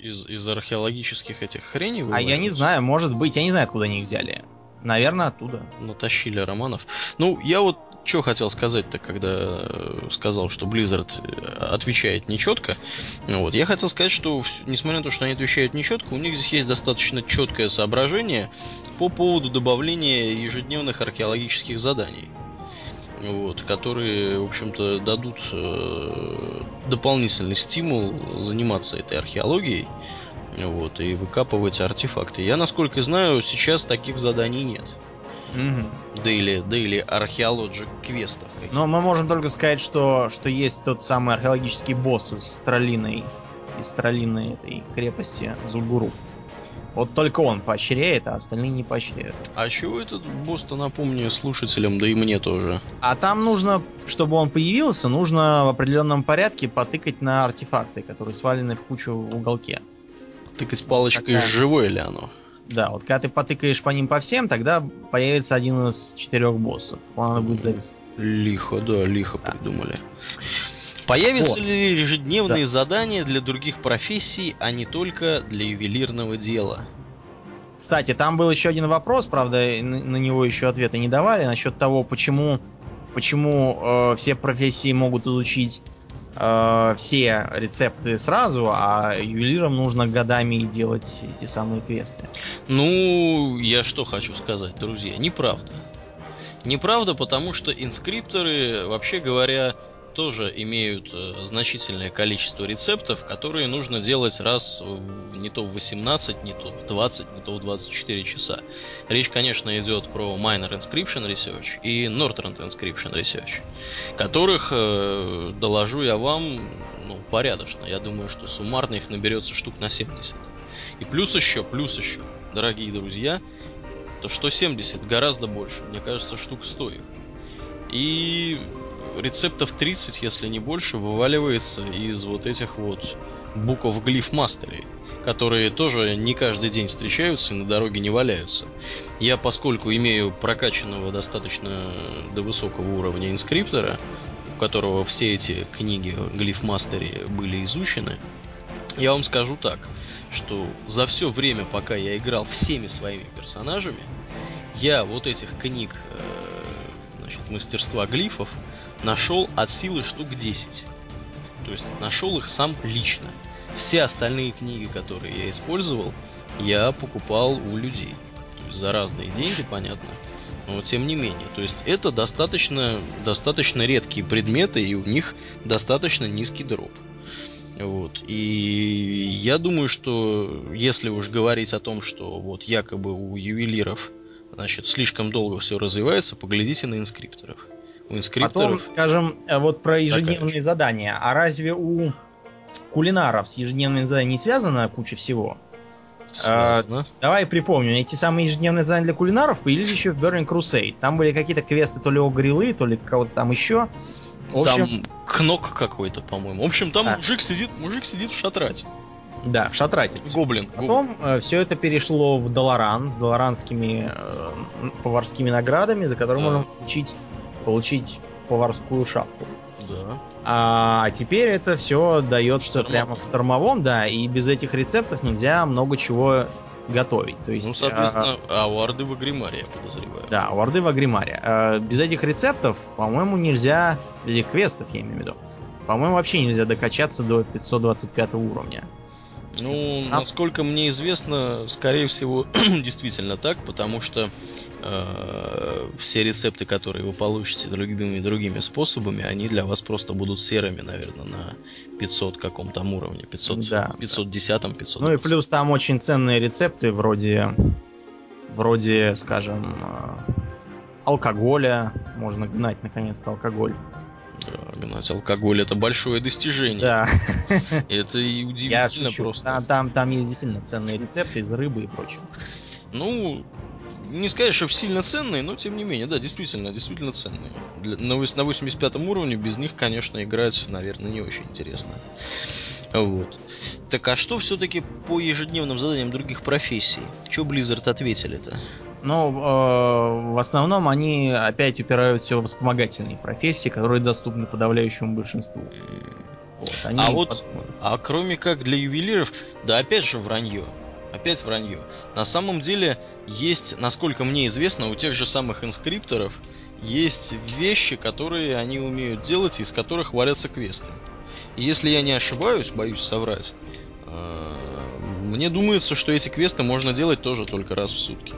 из, из археологических этих хреней? А я не знаю, может быть, я не знаю, откуда они их взяли. Наверное, оттуда. Натащили романов. Ну, я вот что хотел сказать-то, когда э, сказал, что Blizzard э, отвечает нечетко. Вот. Я хотел сказать, что несмотря на то, что они отвечают нечетко, у них здесь есть достаточно четкое соображение по поводу добавления ежедневных археологических заданий. Вот, которые, в общем-то, дадут э, дополнительный стимул заниматься этой археологией вот, и выкапывать артефакты. Я, насколько знаю, сейчас таких заданий нет. Угу. Дейли, дейли археологик квестов. Но мы можем только сказать, что, что есть тот самый археологический босс из Троллиной, из Троллиной этой крепости Зульгуру. Вот только он поощряет, а остальные не поощряют. А чего этот босс-то, напомню, слушателям, да и мне тоже? А там нужно, чтобы он появился, нужно в определенном порядке потыкать на артефакты, которые свалены в кучу в уголке. Тыкать палочкой, Такая... живое ли оно? Да, вот когда ты потыкаешь по ним по всем, тогда появится один из четырех боссов. Он надо будет забить. Лихо, да, лихо да. придумали. Появятся вот. ли ежедневные да. задания для других профессий, а не только для ювелирного дела? Кстати, там был еще один вопрос, правда, на него еще ответа не давали, насчет того, почему, почему э, все профессии могут изучить э, все рецепты сразу, а ювелирам нужно годами делать эти самые квесты. Ну, я что хочу сказать, друзья, неправда. Неправда, потому что инскрипторы, вообще говоря, тоже имеют э, значительное количество рецептов, которые нужно делать раз не то в 18, не то в 20, не то в 24 часа. Речь, конечно, идет про Minor Inscription Research и Northrend Inscription Research, которых, э, доложу я вам, ну, порядочно. Я думаю, что суммарно их наберется штук на 70. И плюс еще, плюс еще, дорогие друзья, то что 70 гораздо больше. Мне кажется, штук 100 их. И рецептов 30, если не больше, вываливается из вот этих вот букв глиф мастерей, которые тоже не каждый день встречаются и на дороге не валяются. Я, поскольку имею прокачанного достаточно до высокого уровня инскриптора, у которого все эти книги глиф мастере были изучены, я вам скажу так, что за все время, пока я играл всеми своими персонажами, я вот этих книг э, значит, мастерства глифов нашел от силы штук 10. То есть нашел их сам лично. Все остальные книги, которые я использовал, я покупал у людей. То есть за разные деньги, понятно. Но тем не менее. То есть это достаточно, достаточно редкие предметы, и у них достаточно низкий дроп. Вот. И я думаю, что если уж говорить о том, что вот якобы у ювелиров значит, слишком долго все развивается, поглядите на инскрипторов. У инскрипторов... Потом, скажем, э, вот про ежедневные задания. А разве у кулинаров с ежедневными заданиями не связана куча всего? Связано. А, давай припомню, эти самые ежедневные задания для кулинаров появились еще в Burning Crusade. Там были какие-то квесты то ли о грилы, то ли кого-то там еще. В общем... Там кнок какой-то, по-моему. В общем, там а. мужик сидит, мужик сидит в шатрате. Да, в Шатрате. Гоблин. Потом Э, все это перешло в Долоран с долоранскими э, поварскими наградами, за которые да. можно получить, получить поварскую шапку. Да. А теперь это все дается прямо в штормовом, да, и без этих рецептов нельзя много чего готовить. То есть, ну, соответственно, а, а у Орды в Агримаре, я подозреваю. Да, у Орды в Агримаре. А, без этих рецептов, по-моему, нельзя, или квестов, я имею в виду, по-моему, вообще нельзя докачаться до 525 уровня. Ну, а... насколько мне известно, скорее всего, действительно так, потому что э, все рецепты, которые вы получите другими другими способами, они для вас просто будут серыми, наверное, на 500 каком там уровне, 500, да, 510, 500. Ну и плюс там очень ценные рецепты вроде, вроде, скажем, э, алкоголя, можно гнать наконец-то алкоголь гнать алкоголь это большое достижение. Да. Это и удивительно просто. Там, там, там есть действительно ценные рецепты из рыбы и прочего. Ну, не сказать, что сильно ценные, но тем не менее, да, действительно, действительно ценные. Для, на, на 85 уровне без них, конечно, играть, наверное, не очень интересно. Вот. Так а что все-таки по ежедневным заданиям других профессий? Что Blizzard ответили-то? Ну, э, в основном они опять упирают все в вспомогательные профессии, которые доступны подавляющему большинству. Вот, а вот, а кроме как для ювелиров, да опять же вранье. Опять вранье. На самом деле есть, насколько мне известно, у тех же самых инскрипторов есть вещи, которые они умеют делать, из которых валятся квесты. И если я не ошибаюсь, боюсь соврать, э, мне думается, что эти квесты можно делать тоже только раз в сутки.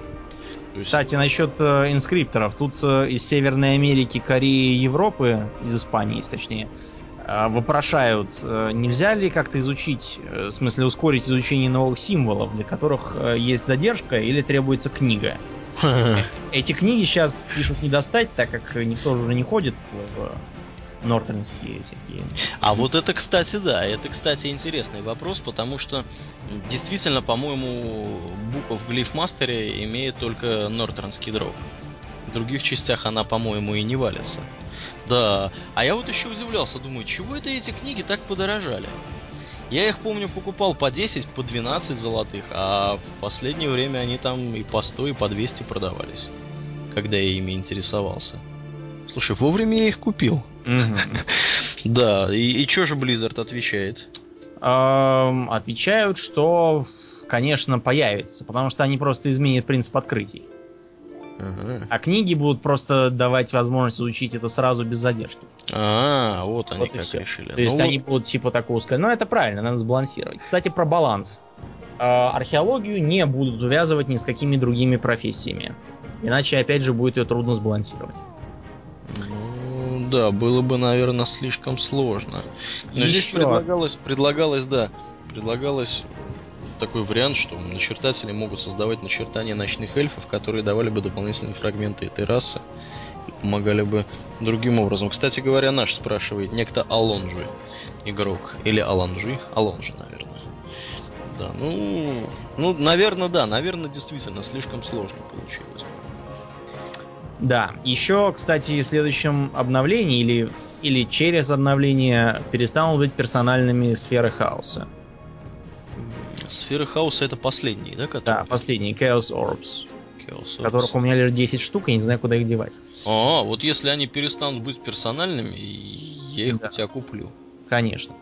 Есть... Кстати, насчет э, инскрипторов. Тут э, из Северной Америки, Кореи, Европы, из Испании, точнее, вопрошают, э, нельзя ли как-то изучить, э, в смысле ускорить изучение новых символов, для которых э, есть задержка или требуется книга. Эти книги сейчас пишут не достать, так как никто же уже не ходит в нортернские всякие. А вот это, кстати, да, это, кстати, интересный вопрос, потому что действительно, по-моему, буква в глифмастере имеет только нортернский дроп. В других частях она, по-моему, и не валится. Да, а я вот еще удивлялся, думаю, чего это эти книги так подорожали? Я их, помню, покупал по 10, по 12 золотых, а в последнее время они там и по 100, и по 200 продавались, когда я ими интересовался. Слушай, вовремя я их купил. Да, и, что же Blizzard отвечает? Отвечают, что, конечно, появится, потому что они просто изменят принцип открытий. Ага. А книги будут просто давать возможность изучить это сразу без задержки. А, вот они Вот как решили. То есть Ну, они будут типа такого сказать. Но это правильно, надо сбалансировать. Кстати, про баланс. Э, археологию не будут увязывать ни с какими другими профессиями. Иначе, опять же, будет ее трудно сбалансировать. Ну, да, было бы, наверное, слишком сложно. Но И здесь еще- предлагалось, предлагалось, да, предлагалось такой вариант, что начертатели могут создавать начертания ночных эльфов, которые давали бы дополнительные фрагменты этой расы и помогали бы другим образом. Кстати говоря, наш спрашивает некто Алонжи, игрок. Или Аланжи? Алонжи, наверное. Да, ну, ну, наверное, да, наверное, действительно слишком сложно получилось. Да, еще, кстати, в следующем обновлении или, или через обновление перестанут быть персональными сферы хаоса. Сфера хаоса это последний, да, Да, который? последние Chaos Orbs, Chaos Orbs. которых у меня лишь 10 штук, и не знаю, куда их девать. А, вот если они перестанут быть персональными, я их Да. у тебя куплю. Конечно.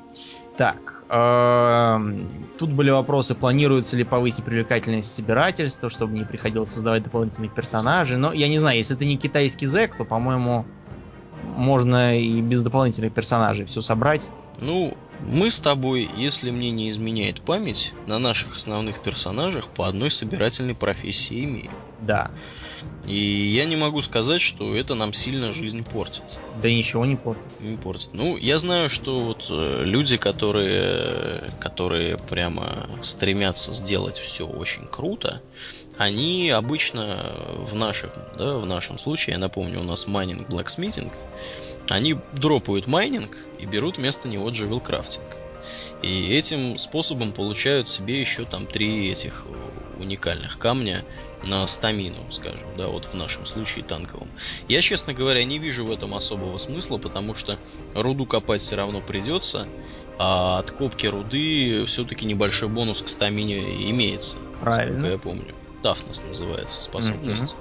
Так, эм, тут были вопросы, планируется ли повысить привлекательность собирательства, чтобы не приходилось создавать дополнительных персонажей. Но я не знаю, если это не китайский зэк, то, по-моему, можно и без дополнительных персонажей все собрать. Ну, мы с тобой, если мне не изменяет память, на наших основных персонажах по одной собирательной профессии имеем. Да. И я не могу сказать, что это нам сильно жизнь портит. Да ничего не портит. Не портит. Ну, я знаю, что вот э, люди, которые, которые прямо стремятся сделать все очень круто, они обычно в нашем, да, в нашем случае, я напомню, у нас майнинг, blacksmithing, они дропают майнинг и берут вместо него jewelcrafting. И этим способом получают себе еще там три этих уникальных камня на стамину, скажем, да, вот в нашем случае танковом. Я, честно говоря, не вижу в этом особого смысла, потому что руду копать все равно придется, а от копки руды все-таки небольшой бонус к стамине имеется. Правильно. Насколько я помню. Toughness называется способность.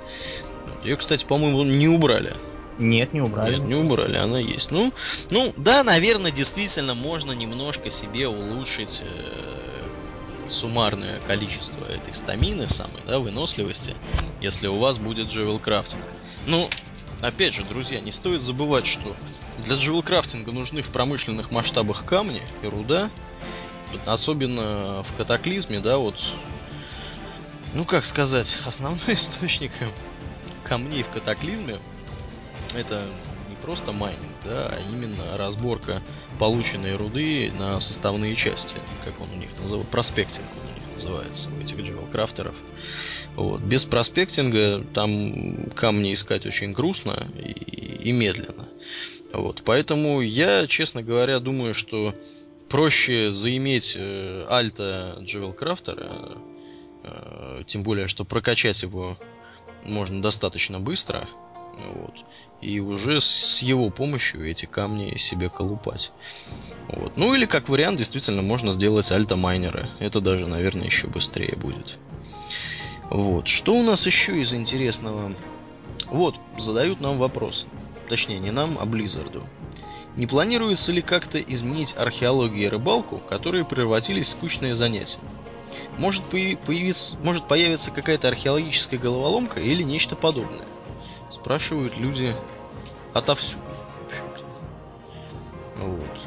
Вот. Ее, кстати, по-моему, не убрали. Нет, не убрали. Нет, не убрали, она есть. Ну, ну, да, наверное, действительно можно немножко себе улучшить э, суммарное количество этой стамины самой, да, выносливости, если у вас будет jewelcrafting. Ну, опять же, друзья, не стоит забывать, что для jewelcrafting а нужны в промышленных масштабах камни и руда, особенно в катаклизме, да, вот, ну, как сказать, основной источник камней в катаклизме это не просто майнинг, да, а именно разборка полученной руды на составные части, как он у них называется, prospecting он у них называется, у этих jewelcrafter ов. Вот. Без prospecting а там камни искать очень грустно и, и медленно. Вот. Поэтому я, честно говоря, думаю, что проще заиметь э, alt а jewelcrafter а, тем более, что прокачать его можно достаточно быстро, вот. И уже с его помощью эти камни себе колупать. Вот. Ну или как вариант, действительно, можно сделать альтомайнеры. Это даже, наверное, еще быстрее будет. Вот. Что у нас еще из интересного? Вот, задают нам вопрос. Точнее, не нам, а Близзарду. Не планируется ли как-то изменить археологию и рыбалку, которые превратились в скучные занятия? Может, появиться, может появиться какая-то археологическая головоломка или нечто подобное? Спрашивают люди отовсюду, в общем-то. Вот.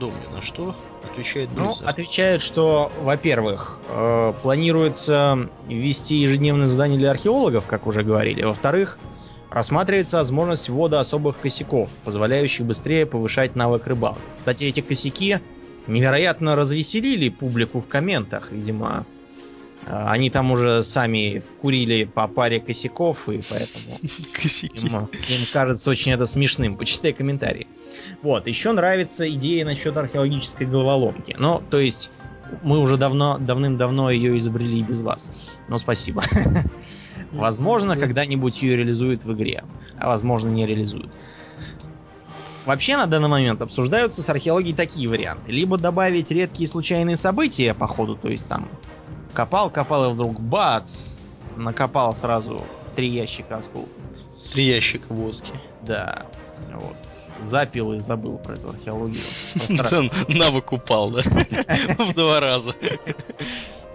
Домни на что? Отвечает Ну, Blizzard. отвечает, что, во-первых, э, планируется ввести ежедневное задание для археологов, как уже говорили. Во-вторых, рассматривается возможность ввода особых косяков, позволяющих быстрее повышать навык рыбалки. Кстати, эти косяки невероятно развеселили публику в комментах, видимо. э, Они там уже сами вкурили по паре косяков, и поэтому Косяки. им, им кажется очень это смешным. Почитай комментарии. Вот, еще нравится идея насчет археологической головоломки. Ну, то есть, мы уже давно, давным-давно ее изобрели без вас. Но спасибо. Возможно, когда-нибудь ее реализуют в игре. А возможно, не реализуют. Вообще, на данный момент обсуждаются с археологией такие варианты. Либо добавить редкие случайные события по ходу, то есть там копал, копал и вдруг бац, накопал сразу три ящика осколков. Три ящика водки. Да. Вот. Запил и забыл про эту археологию. Навык упал, да? В два раза.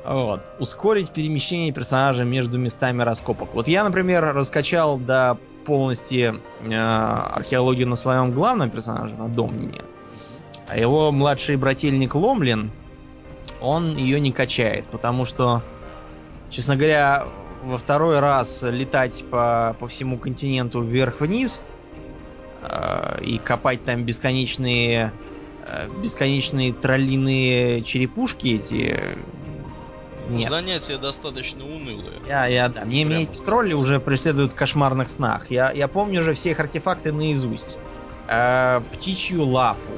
Вот. Ускорить перемещение персонажа между местами раскопок. Вот я, например, раскачал до полностью э, археологию на своем главном персонаже, на Домнине. А его младший брательник Ломлин, он ее не качает, потому что, честно говоря, во второй раз летать по, по всему континенту вверх-вниз э, и копать там бесконечные э, бесконечные троллиные черепушки эти нет. Занятие достаточно унылое. Я, я, да. Мне, мне эти тролли уже преследуют в кошмарных снах. Я, я помню уже все их артефакты наизусть. Э, птичью лапу.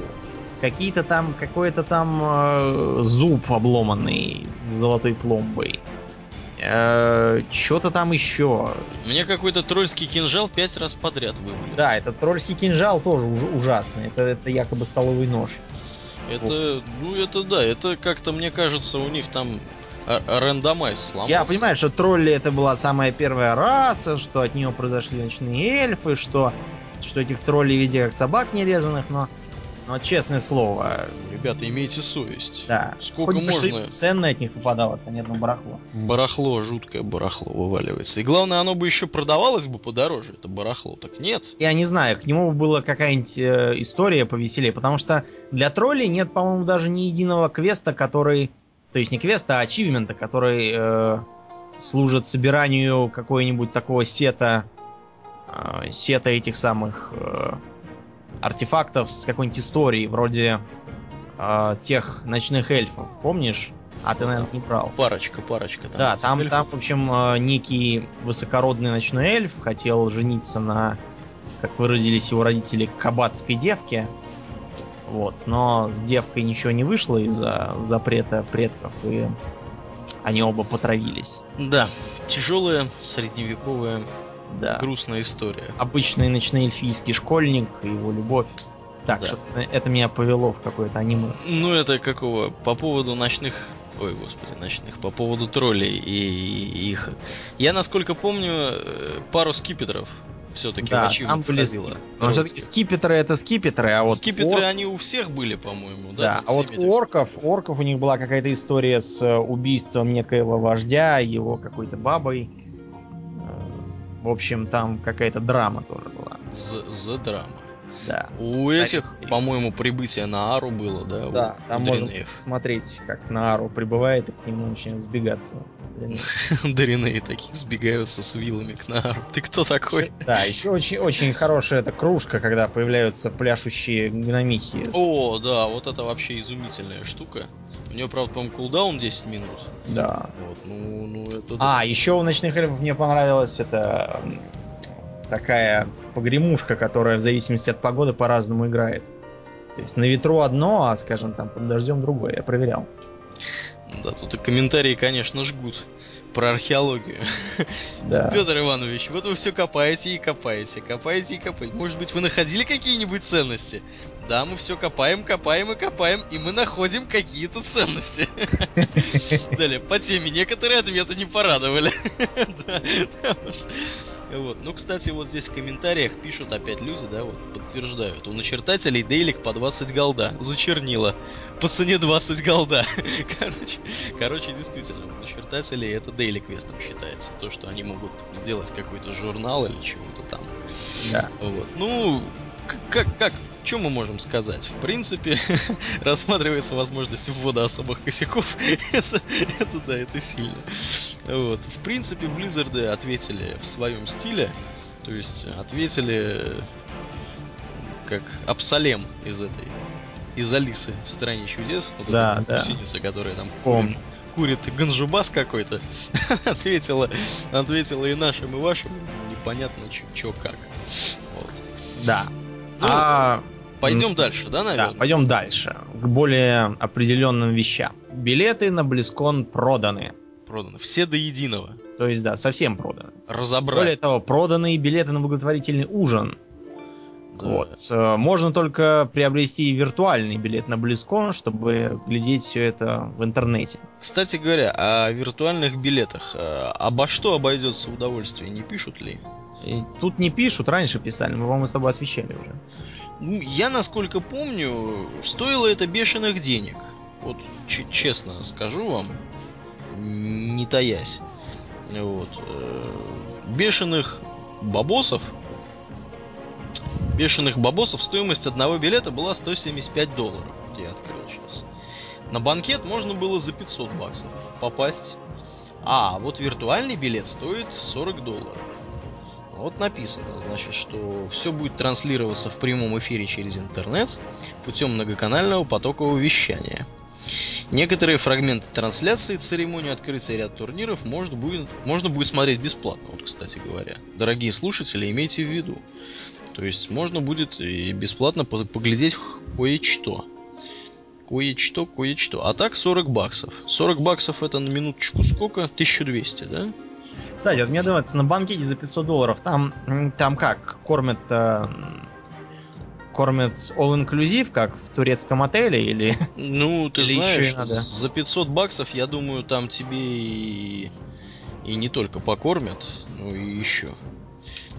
Какие-то там, какой-то там э, зуб обломанный с золотой пломбой. Э, Что-то там еще. Мне какой-то тролльский кинжал пять раз подряд вывалил. Да, этот тролльский кинжал тоже уж, ужасный. Это, это якобы столовый нож. Это, вот. ну это да, это как-то мне кажется у них там рандомайз сломался. Я понимаю, что тролли это была самая первая раса, что от нее произошли ночные эльфы, что, что этих троллей везде как собак нерезанных, но, но честное слово... Ребята, имейте совесть. Да. Сколько Хоть можно... ценное от них попадалось, а не одно барахло. Барахло, жуткое барахло вываливается. И главное, оно бы еще продавалось бы подороже, это барахло. Так нет. Я не знаю, к нему была какая-нибудь э, история повеселее, потому что для троллей нет, по-моему, даже ни единого квеста, который то есть не квеста, а ачивмента, который э, служит собиранию какой-нибудь такого сета, э, сета этих самых э, артефактов с какой-нибудь историей, вроде э, тех ночных эльфов. Помнишь? А ты, наверное, не брал. Парочка, парочка. Там да, там, там, в общем, э, некий высокородный ночной эльф хотел жениться на, как выразились его родители, кабацкой девке. Вот, но с девкой ничего не вышло из-за запрета предков, и они оба потравились. Да, тяжелая, средневековая, да. грустная история. Обычный ночный эльфийский школьник и его любовь. Так, да. что это меня повело в какое-то аниме. Ну, это какого? По поводу ночных Ой, господи, ночных. По поводу троллей и их. Я, насколько помню, э, пару скипетров все-таки да, в там были... входило. Но все-таки скипетры это скипетры, а вот... Скипетры ор... они у всех были, по-моему, да? Да, а вот у орков, орков у них была какая-то история с э, убийством некоего вождя, его какой-то бабой. Э, в общем, там какая-то драма тоже была. За драма. Да. У Кстати, этих, по-моему, прибытие на Ару было, да? Да, у, там у можно смотреть, как на Ару прибывает и к нему начинает сбегаться. Дарины такие сбегаются с вилами к Наару. Ты кто такой? Да, еще очень, очень хорошая эта кружка, когда появляются пляшущие гномихи. О, да, вот это вообще изумительная штука. У нее, правда, по-моему, кулдаун 10 минут. Да. Вот, ну, ну это... А, еще у ночных эльфов мне понравилась это такая погремушка, которая в зависимости от погоды по-разному играет. То есть на ветру одно, а, скажем, там под дождем другое. Я проверял. Да, тут и комментарии, конечно, жгут про археологию. Да. Петр Иванович, вот вы все копаете и копаете, копаете и копаете. Может быть, вы находили какие-нибудь ценности? Да, мы все копаем, копаем и копаем, и мы находим какие-то ценности. Далее, по теме некоторые ответы не порадовали. Вот. Ну, кстати, вот здесь в комментариях пишут опять люди, да, вот подтверждают. У начертателей дейлик по 20 голда. Зачернило. По цене 20 голда. короче, короче, действительно, у начертателей это дейли квестом считается. То, что они могут сделать какой-то журнал или чего-то там. Да. Вот. Ну, как, как, что мы можем сказать? В принципе, рассматривается возможность ввода особых косяков. это, это да, это сильно. Вот. В принципе, Близзарды ответили в своем стиле. То есть ответили как Абсалем из этой из Алисы в стране чудес, вот да, эта да. гусеница, которая там Помню. курит, курит ганжубас какой-то, ответила, ответила и нашим, и вашим, непонятно, что как. Вот. Да. Ну, а... Пойдем дальше, да, наверное? Да, пойдем дальше. К более определенным вещам. Билеты на Близкон проданы. Проданы. Все до единого. То есть, да, совсем проданы. Разобрали. Более того, проданы билеты на благотворительный ужин. Да. Вот. Э, Можно только приобрести виртуальный билет на BlizzCon, чтобы глядеть все это в интернете. Кстати говоря, о виртуальных билетах. э, Обо что обойдется удовольствие, не пишут ли? И тут не пишут, раньше писали, мы, по-моему, с тобой освещали уже. Ну, Я, насколько помню, стоило это бешеных денег. Вот честно скажу вам, не таясь. Вот. э, Бешеных бабосов бешеных бабосов стоимость одного билета была 175 долларов. Вот я открыл сейчас. На банкет можно было за 500 баксов попасть. А вот виртуальный билет стоит 40 долларов. Вот написано, значит, что все будет транслироваться в прямом эфире через интернет путем многоканального потокового вещания. Некоторые фрагменты трансляции церемонии открытия ряд турниров может будет, можно будет смотреть бесплатно, вот, кстати говоря. Дорогие слушатели, имейте в виду. То есть можно будет и бесплатно по- поглядеть кое-что. Кое-что, кое-что. А так 40 баксов. 40 баксов это на минуточку сколько? 1200, да? Кстати, вот мне думается, на банкете за 500 долларов там, там как, кормят, э, кормят all-inclusive, как в турецком отеле, или... Ну, ты Или знаешь, надо. за 500 баксов, я думаю, там тебе и, и не только покормят, но и еще.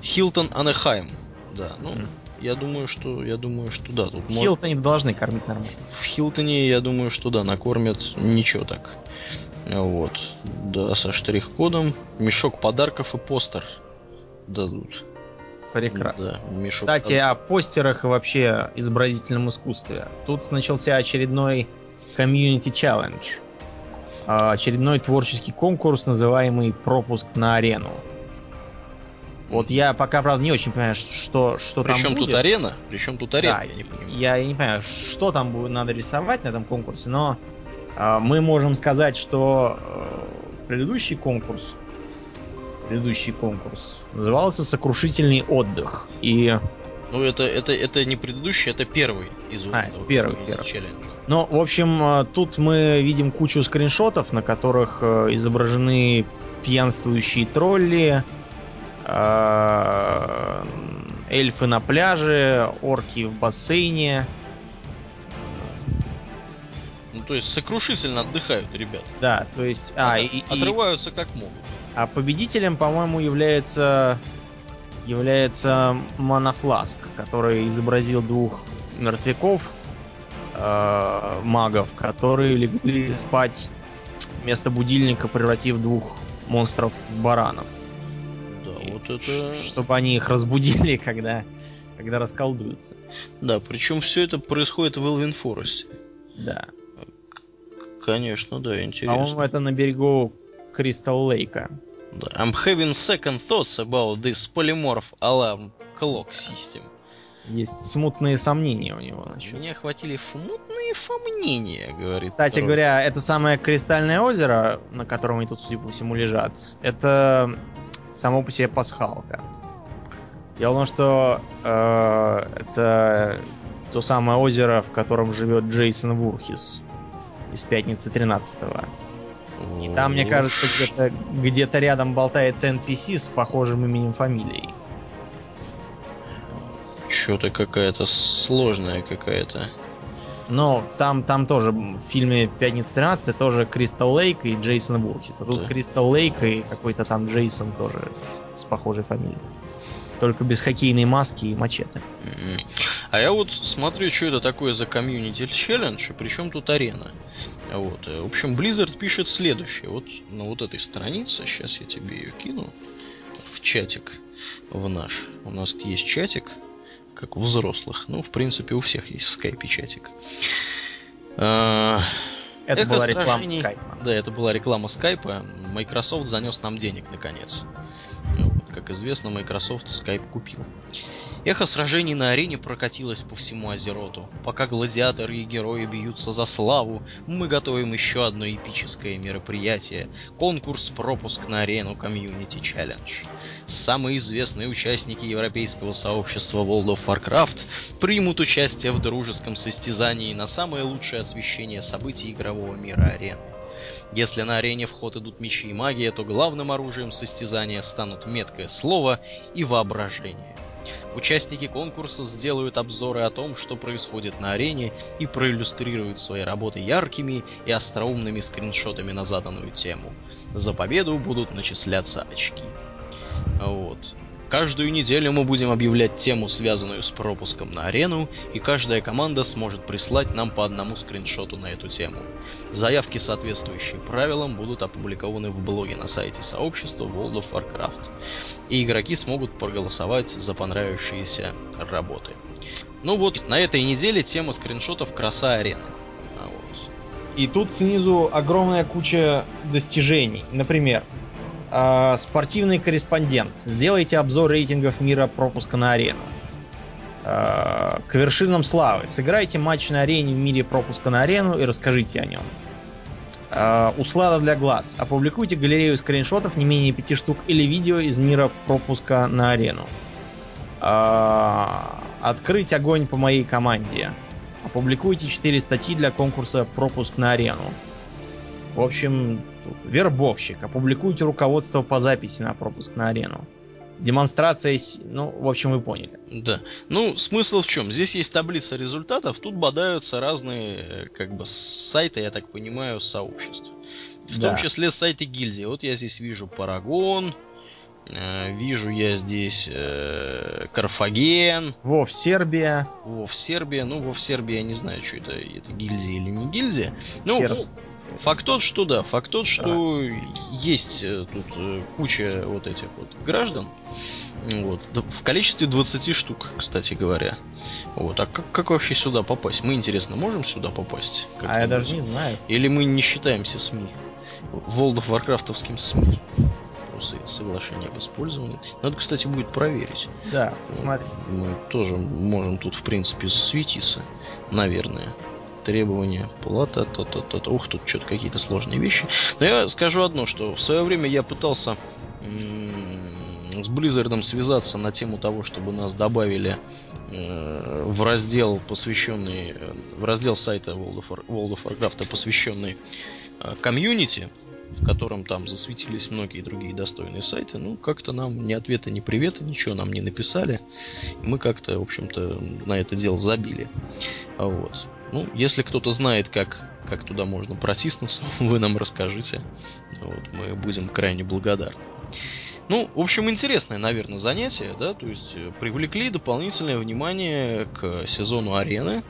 Хилтон Анехайм, да. Ну, Мгм. я думаю, что я думаю, что да. Тут В Хилтоне должны кормить нормально. в Хилтоне, я думаю, что да, накормят ничего так. Вот. Да, со штрих-кодом. Мешок подарков и постер дадут. Прекрасно. Да, мешок Кстати, о постерах и вообще изобразительном искусстве. Тут начался очередной Community Challenge. А, Очередной творческий конкурс, называемый «Пропуск на арену». Вот я пока, правда, не очень понимаю, что, что там Причем будет. тут арена? Причем тут арена, Да, я не понимаю. Я, я не понимаю, что там будет надо рисовать на этом конкурсе, но мы можем сказать, что э, предыдущий конкурс, предыдущий конкурс назывался «Сокрушительный отдых». И Ну, это, это, это не предыдущий, это первый из А, этого первый, первый. challenge. Ну, в общем, э, тут мы видим кучу скриншотов, на которых э, изображены пьянствующие тролли, эльфы на пляже, орки в бассейне. То есть сокрушительно отдыхают ребята. Да, то есть... А, и, и- Отрываются как могут. а победителем, по-моему, является является Монофласк, который изобразил двух мертвяков, э, магов, которые легли спать вместо будильника, превратив двух монстров в баранов. Да, И вот это... Чтобы они их разбудили, когда, когда расколдуются. Да, причем все это происходит в Элвин Форесте. Да. Конечно, да, По-моему, интересно. это на берегу Кристал Лейка. I'm having second thoughts about this polymorph alarm clock system. Есть смутные сомнения у него насчет. Меня охватили смутные сомнения, говорит. Кстати тролль. говоря, это самое кристальное озеро, на котором они тут, судя по всему, лежат, это само по себе пасхалка. Дело в том, что э, это то самое озеро, в котором живет Джейсон Вурхис из пятницы 13 И там, мне кажется, где-то где рядом болтается NPC с похожим именем фамилией. Что-то какая-то сложная какая-то. Но там, там тоже в фильме «Пятница 13» тоже Кристал Лейк и Джейсон Буркис. А тут Да. Кристал Лейк и какой-то там Джейсон тоже с, с похожей фамилией. Только без хоккейной маски и мачете. А я вот смотрю, что это такое за комьюнити челлендж, и причем тут арена. Вот. В общем, Blizzard пишет следующее. Вот на вот этой странице, сейчас я тебе ее кину в чатик в наш. У нас есть чатик, как у взрослых. Ну, в принципе, у всех есть в скайпе чатик. А, Это была реклама сражений. скайпа. Да, это была реклама скайпа. Microsoft занес нам денег наконец. Вот, Как известно, Microsoft Skype купил. Эхо сражений на арене прокатилось по всему Азероту. Пока гладиаторы и герои бьются за славу, мы готовим еще одно эпическое мероприятие – конкурс «Пропуск на арену Community Challenge». Самые известные участники европейского сообщества World of Warcraft примут участие в дружеском состязании на самое лучшее освещение событий игрового мира арены. Если на арене в ход идут мечи и магия, то главным оружием состязания станут меткое слово и воображение. Участники конкурса сделают обзоры о том, что происходит на арене и проиллюстрируют свои работы яркими и остроумными скриншотами на заданную тему. За победу будут начисляться очки. Вот. Каждую неделю мы будем объявлять тему, связанную с пропуском на арену, и каждая команда сможет прислать нам по одному скриншоту на эту тему. Заявки, соответствующие правилам, будут опубликованы в блоге на сайте сообщества World of Warcraft, и игроки смогут проголосовать за понравившиеся работы. Ну вот, на этой неделе тема скриншотов «Краса арены». А. И тут снизу огромная куча достижений. Например, спортивный корреспондент. Сделайте обзор рейтингов мира пропуска на арену. Э, к вершинам славы. Сыграйте матч на арене в мире пропуска на арену и расскажите о нем. Э, услада для глаз. Опубликуйте галерею скриншотов не менее пяти штук или видео из мира пропуска на арену. Открыть огонь по моей команде. Опубликуйте 4 статьи для конкурса «Пропуск на арену». В общем, вербовщик. Опубликуйте руководство по записи на пропуск на арену. Демонстрация, ну, в общем, вы поняли. Да. Ну, смысл в чем? Здесь есть таблица результатов, тут бодаются разные, э, как бы, сайты, я так понимаю, сообществ. В Да. том числе сайты гильдии. Вот я здесь вижу Парагон, э, вижу я здесь э, Карфаген, Вов, Сербия. Вов Сербия. Ну, Вов Сербия, я не знаю, что это, это гильдия или не гильдия. Ну, Сербск. Факт тот, что да, факт тот, что есть э, тут э, куча вот этих вот граждан. Вот. В количестве 20 штук, кстати говоря. Вот. А как, как вообще сюда попасть? Мы, интересно, можем сюда попасть? А я даже не знаю. Или мы не считаемся СМИ? World of Warcraftовским СМИ. Просто соглашение об использовании. Надо, кстати, будет проверить. Да, смотри. Мы тоже можем тут, в принципе, засветиться. Наверное. Требования, плата, то то то то Ух, тут что-то какие-то сложные вещи. Но я скажу одно, что в свое время я пытался с Blizzard связаться на тему того, чтобы нас добавили э, в раздел, посвященный, э, в раздел сайта World of, Warcraft, посвященный э, комьюнити, в котором там засветились многие другие достойные сайты. Ну, как-то нам ни ответа, ни привета, ничего нам не написали. Мы как-то, в общем-то, на это дело забили. Вот. Ну, если кто-то знает, как, как туда можно протиснуться, вы нам расскажите. Вот, мы будем крайне благодарны. Ну, в общем, интересное, наверное, занятие, да, то есть э, привлекли дополнительное внимание к сезону арены.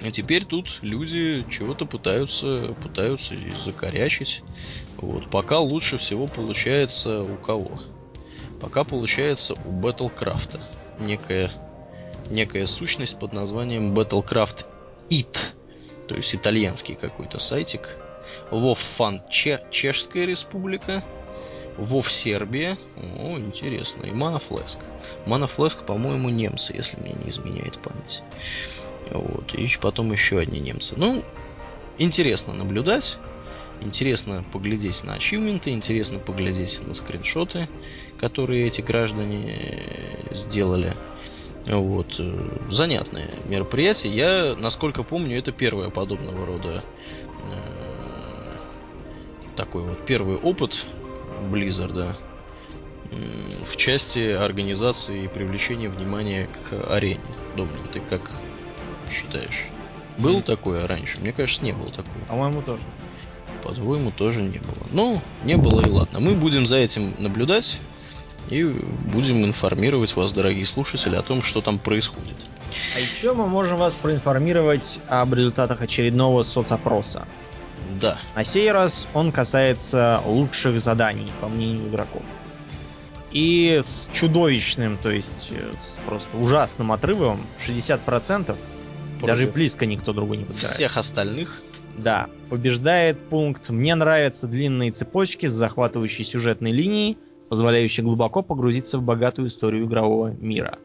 А теперь тут люди чего-то пытаются, пытаются закорячить. Вот. Пока лучше всего получается у кого? Пока получается у Battlecraft. Некая, некая сущность под названием Battlecraft It. То есть итальянский какой-то сайтик. WoW Fun Че- Чешская республика. WoW Сербия. О, интересно. И Манафлеск. Манафлеск, по-моему, немцы, если мне не изменяет память. Вот. И потом еще одни немцы. Ну, интересно наблюдать. Интересно поглядеть на ачивменты, интересно поглядеть на скриншоты, которые эти граждане сделали. Вот. э, Занятное мероприятие. Я, насколько помню, это первое подобного рода э, такой вот первый опыт Blizzard в части организации и привлечения внимания к арене. Домнин, ты как считаешь? Было такое раньше? Мне кажется, не было такого. По-моему, тоже. По-твоему, тоже не было. Ну, не было и ладно. Мы будем за этим наблюдать и будем информировать вас, дорогие слушатели, о том, что там происходит. А еще мы можем вас проинформировать об результатах очередного соцопроса. Да, На сей раз он касается лучших заданий, по мнению игроков. И с чудовищным, то есть э, с просто ужасным отрывом, 60%, даже против близко никто другой не подбирает. всех остальных. Да, побеждает пункт «Мне нравятся длинные цепочки с захватывающей сюжетной линией, позволяющей глубоко погрузиться в богатую историю игрового мира».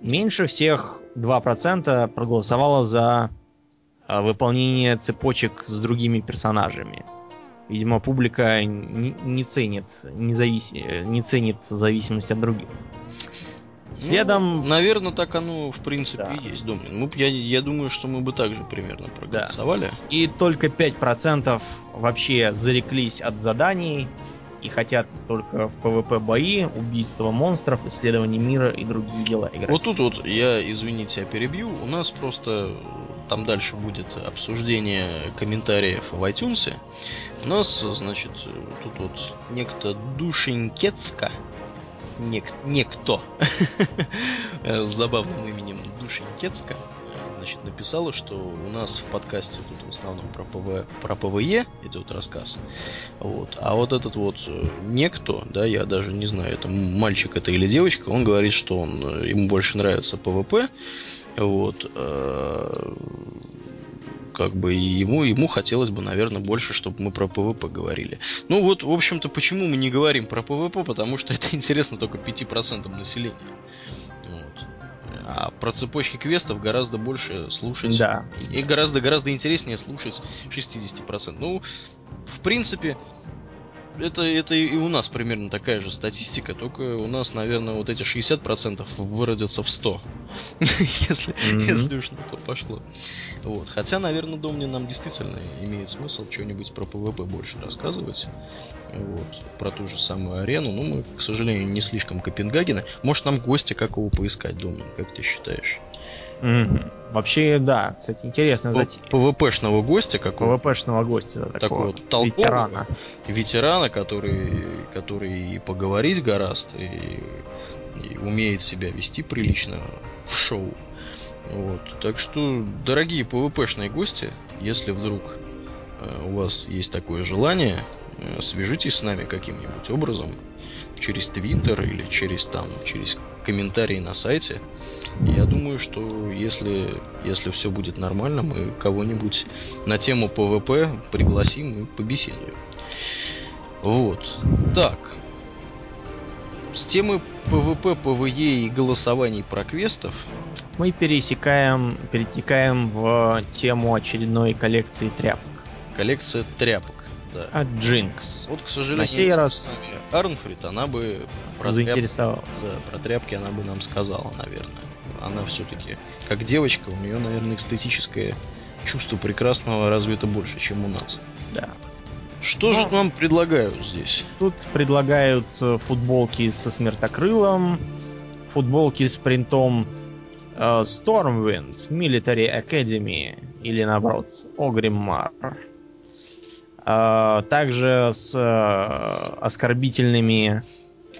Меньше всех 2% проголосовало за а, выполнение цепочек с другими персонажами. Видимо, публика не, не ценит независ... э, не ценит зависимость от других. Следом- Ну, наверное, так оно, в принципе, Да. и есть, Домнин. Мы б- я, я думаю, что мы бы также примерно проголосовали. И только 5% вообще зареклись от заданий и хотят только в PvP бои, убийства монстров, исследование мира и другие дела играть. Вот тут вот я, извините, я перебью. У нас просто там дальше будет обсуждение комментариев в iTunes. У нас, значит, тут вот некто Душенькецка, нек, некто с забавным именем Душенькецка, значит, написала, что у нас в подкасте тут в основном про, ПВ, про ПВЕ идет рассказ. Вот. А вот этот вот э, некто, да, я даже не знаю, это мальчик это или девочка, он говорит, что он, э, ему больше нравится ПВП. Вот. Э, как бы ему, ему хотелось бы, наверное, больше, чтобы мы про ПВП говорили. Ну вот, в общем-то, почему мы не говорим про ПВП? Потому что это интересно только 5% населения. А про цепочки квестов гораздо больше слушать. Да. И гораздо-гораздо интереснее слушать 60%. Ну, в принципе, это, это и у нас примерно такая же статистика, только у нас, наверное, вот эти 60% выродятся в 100. если, mm-hmm. если уж на то пошло. Вот. Хотя, наверное, Домнин, нам действительно имеет смысл что-нибудь про ПВП больше рассказывать. Вот. Про ту же самую арену. Ну, мы, к сожалению, не слишком Копенгагена. Может, нам гостя какого поискать, Домнин, как ты считаешь? Mm-hmm. Вообще, да, кстати, интересно зайти. ПВПшного гостя какого? ПВПшного гостя, да, такого, такого ветерана. Ветерана, который, который и поговорить горазд, и, и умеет себя вести прилично в шоу. Вот. Так что, дорогие ПВПшные гости, если вдруг э, у вас есть такое желание, э, свяжитесь с нами каким-нибудь образом через Твиттер или через там, через комментарии на сайте. Я думаю, что если, если все будет нормально, мы кого-нибудь на тему ПВП пригласим и побеседуем. Вот. Так. С темы ПВП, ПВЕ и голосований про квестов мы пересекаем, перетекаем в тему очередной коллекции тряпок. Коллекция тряпок да. От Jinx. Вот, к сожалению, на сей раз Арнфрид, она бы про заинтересовалась. Тряпки, да, про тряпки она бы нам сказала, наверное. Она все-таки, как девочка, у нее, наверное, эстетическое чувство прекрасного развито больше, чем у нас. Да. Что Но... же ну, нам предлагают здесь? Тут предлагают э, футболки со смертокрылом, футболки с принтом uh, Stormwind, Military Academy, или наоборот, Огриммар. А, также с э, оскорбительными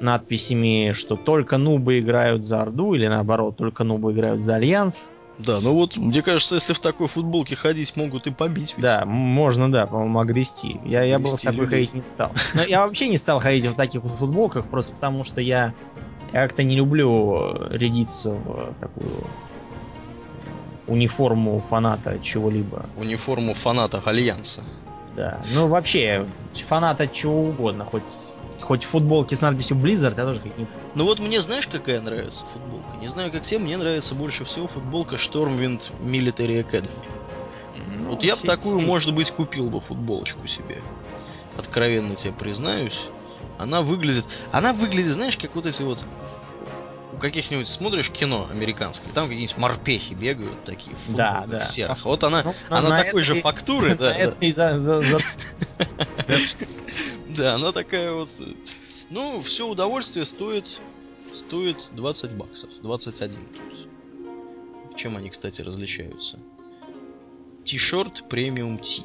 надписями, что только нубы играют за Орду, или наоборот, только нубы играют за Альянс. Да, ну вот, мне кажется, если в такой футболке ходить, могут и побить. Ведь. Да, можно, да, по-моему, огрести. Я, я бы в такой людей. ходить не стал. Но я вообще не стал ходить в таких футболках, просто потому что я, я как-то не люблю рядиться в такую униформу фаната чего-либо. Униформу фаната Альянса. Да. Ну, вообще, фанат от чего угодно, хоть хоть футболки с надписью Blizzard, я тоже не Ну вот мне знаешь, какая нравится футболка? Не знаю, как всем, мне нравится больше всего футболка Stormwind Military Academy. Ну, вот я бы такую, все... может быть, купил бы футболочку себе. Откровенно тебе признаюсь. Она выглядит... Она выглядит, знаешь, как вот эти вот каких-нибудь смотришь кино американское, там какие-нибудь морпехи бегают такие в да, да. серых. Вот она, ну, она такой же фактуры, да. Да, она такая вот. Ну, все удовольствие стоит стоит 20 баксов, 21 тут. Чем они, кстати, различаются? T-shirt премиум T.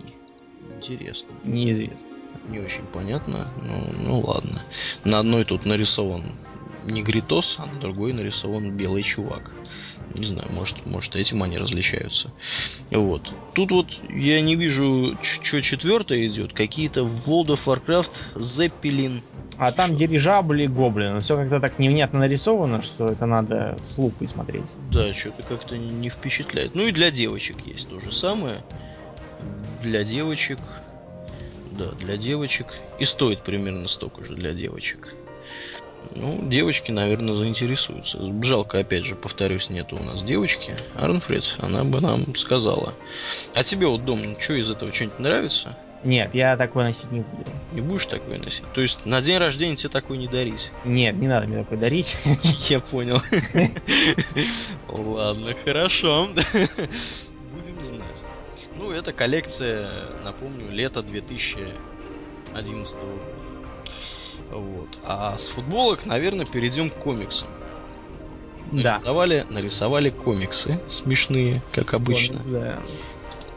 Интересно. Неизвестно. Не очень понятно. Ну, ну ладно. На одной тут нарисован негритос, а на другой нарисован белый чувак. Не знаю, может, может этим они различаются. Вот. Тут вот я не вижу, что четвертое идет. Какие-то World of Warcraft Zeppelin. А там Шо? дирижабли гоблины. Все как-то так невнятно нарисовано, что это надо с лупой смотреть. Да, что-то как-то не впечатляет. Ну и для девочек есть то же самое. Для девочек. Да, для девочек. И стоит примерно столько же для девочек. Ну, девочки, наверное, заинтересуются. Жалко, опять же, повторюсь, нету у нас девочки. Арнфред, она бы нам сказала. А тебе вот, Дом, что из этого что-нибудь нравится? Нет, я такой носить не буду. Не будешь такой носить? То есть на день рождения тебе такой не дарить? Нет, не надо мне такой дарить. Я понял. Ладно, хорошо. Будем знать. Ну, это коллекция, напомню, лето 2011 года. Вот. А с футболок, наверное, перейдем к комиксам. Да. Нарисовали, нарисовали комиксы смешные, как обычно. Комикс, да.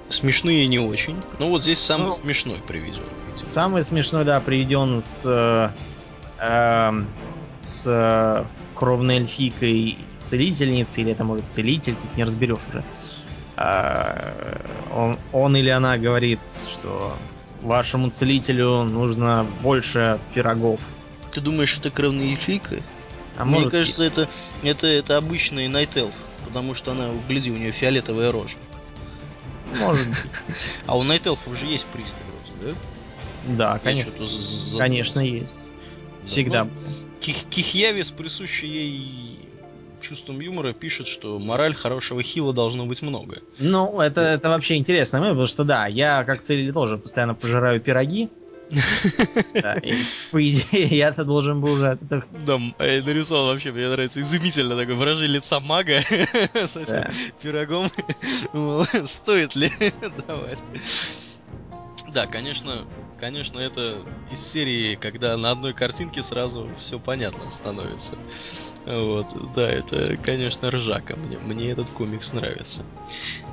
Смешные не очень. Но вот здесь самый Ну, смешной приведен. видимо. Самый смешной, да, приведен с, э, эм, с э, кровной эльфийкой целительницей, или это может целитель, тут не разберешь уже. А, он, он или она говорит, что вашему целителю нужно больше пирогов. Ты думаешь, это кровная эльфийка? А Мне может, кажется, это, это, это обычный Night Elf, потому что она, гляди, у нее фиолетовая рожа. может быть. А у Night Elf'ов же есть присты вроде, да? Да, конечно. Конечно, есть. Да, Всегда. ну, Ких- Кихьяви с присущей ей чувством юмора пишет, что мораль хорошего хила должно быть много. Ну, это, это вообще интересно, потому что да, я как целитель тоже постоянно пожираю пироги. По идее, я-то должен был уже Да, м, нарисован вообще, мне нравится, изумительно такое выражение лица мага с этим пирогом. Стоит ли давать? Да, конечно, конечно, это из серии, когда на одной картинке сразу все понятно становится. Вот, да, это, конечно, ржака. Мне, мне этот комикс нравится.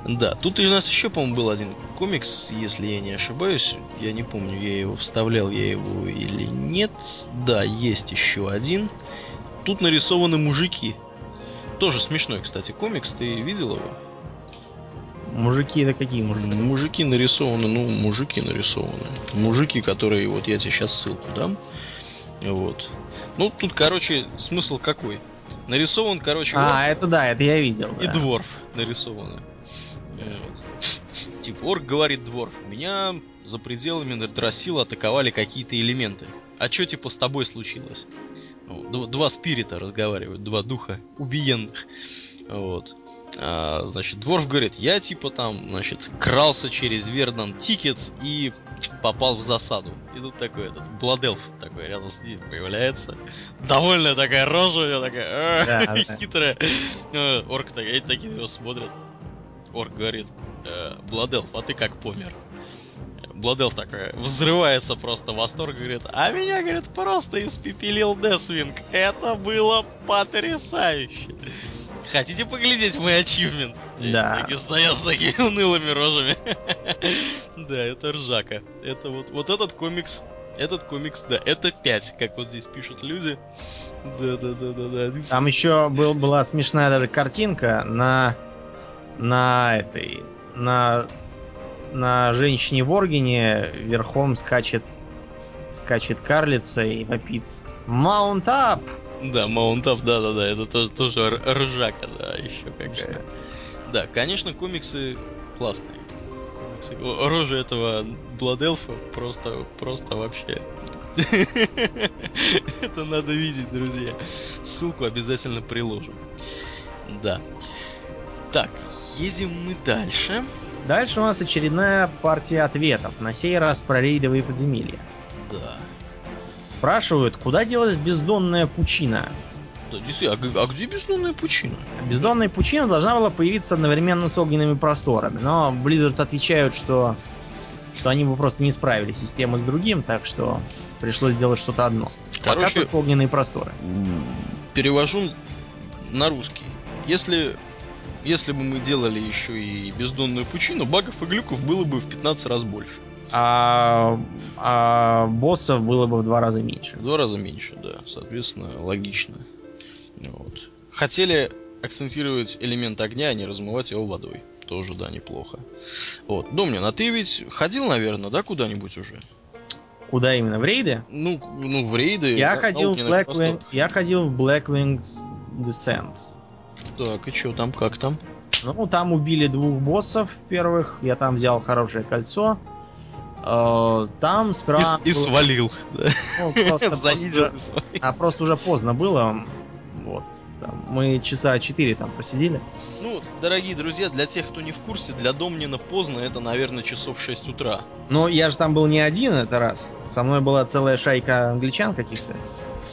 Да, тут у нас еще, по-моему, был один комикс, если я не ошибаюсь. Я не помню, я его вставлял, я его или нет. Да, есть еще один. Тут нарисованы мужики. Тоже смешной, кстати, комикс. Ты видел его? Мужики, это какие мужики? Мужики нарисованы, ну, мужики нарисованы. Мужики, которые, вот я тебе сейчас ссылку дам. Вот. Ну, тут, короче, смысл какой? Нарисован, короче, орк А, это да, это я видел. и да. дворф нарисованы. Вот. Типа, орк говорит дворф, меня за пределами Нордрассила атаковали какие-то элементы. А что, типа, с тобой случилось? Ну, дв- Два спирита разговаривают, два духа убиенных. Вот. А, значит, Дворф говорит, я типа там, значит, крался через Verdant Thicket и попал в засаду. И тут такой этот Blood Elf такой рядом с ним появляется. Довольная такая рожа у него такая, «А, Да, да. хитрая. Э, Орк так, эти такие его смотрят. Орк говорит, «Э, Бладелф, а ты как помер? Бладелф такой взрывается просто в восторг, говорит, а меня, говорит, просто испепелил Десвинг. Это было потрясающе. Хотите поглядеть мой ачивмент? Да. Такие стоят с такими унылыми рожами. Да, это ржака. Это вот, вот этот комикс, этот комикс, да, это 5, как вот здесь пишут люди. Да, да, да, да, да. Там еще был, была смешная даже картинка на на этой на на женщине-воргене верхом скачет скачет карлица и вопит Mount up! Да, Mount up, да, да, да, это тоже, тоже ржака, да, еще какая. Да, конечно, комиксы классные. Комиксы. Рожа этого Blood Elf а просто, просто вообще. Это надо видеть, друзья. Ссылку обязательно приложим. Да. Так, едем мы дальше. Дальше у нас очередная партия ответов. На сей раз про рейдовые подземелья. Да. Спрашивают, куда делась бездонная пучина? Да, действительно, а, а где бездонная пучина? Бездонная пучина должна была появиться одновременно с огненными просторами, но Blizzard отвечают, что, что они бы просто не справились систему с другим, так что пришлось сделать что-то одно. Пока Короче, только огненные просторы. перевожу на русский. Если, если бы мы делали еще и бездонную пучину, багов и глюков было бы в 15 раз больше. А, а боссов было бы в два раза меньше. В два раза меньше, да. Соответственно, логично. Вот. Хотели акцентировать элемент огня, а не размывать его водой. Тоже, да, неплохо. Вот. Домнин, а ты ведь ходил, наверное, да, куда-нибудь уже? Куда именно? В рейды? Ну, ну в рейды. Я на- ходил, в просторах. я ходил в Blackwing's Descent. Так, и что там, как там? Ну, там убили двух боссов первых, я там взял хорошее кольцо. Э, Там справа... И, и свалил. Ну, просто, Занизил просто- и свалил. а просто уже поздно было. Вот. Там мы часа 4 там посидели. Ну, дорогие друзья, для тех, кто не в курсе, для Домнина поздно, это, наверное, часов 6 утра. Но я же там был не один это раз. Со мной была целая шайка англичан каких-то.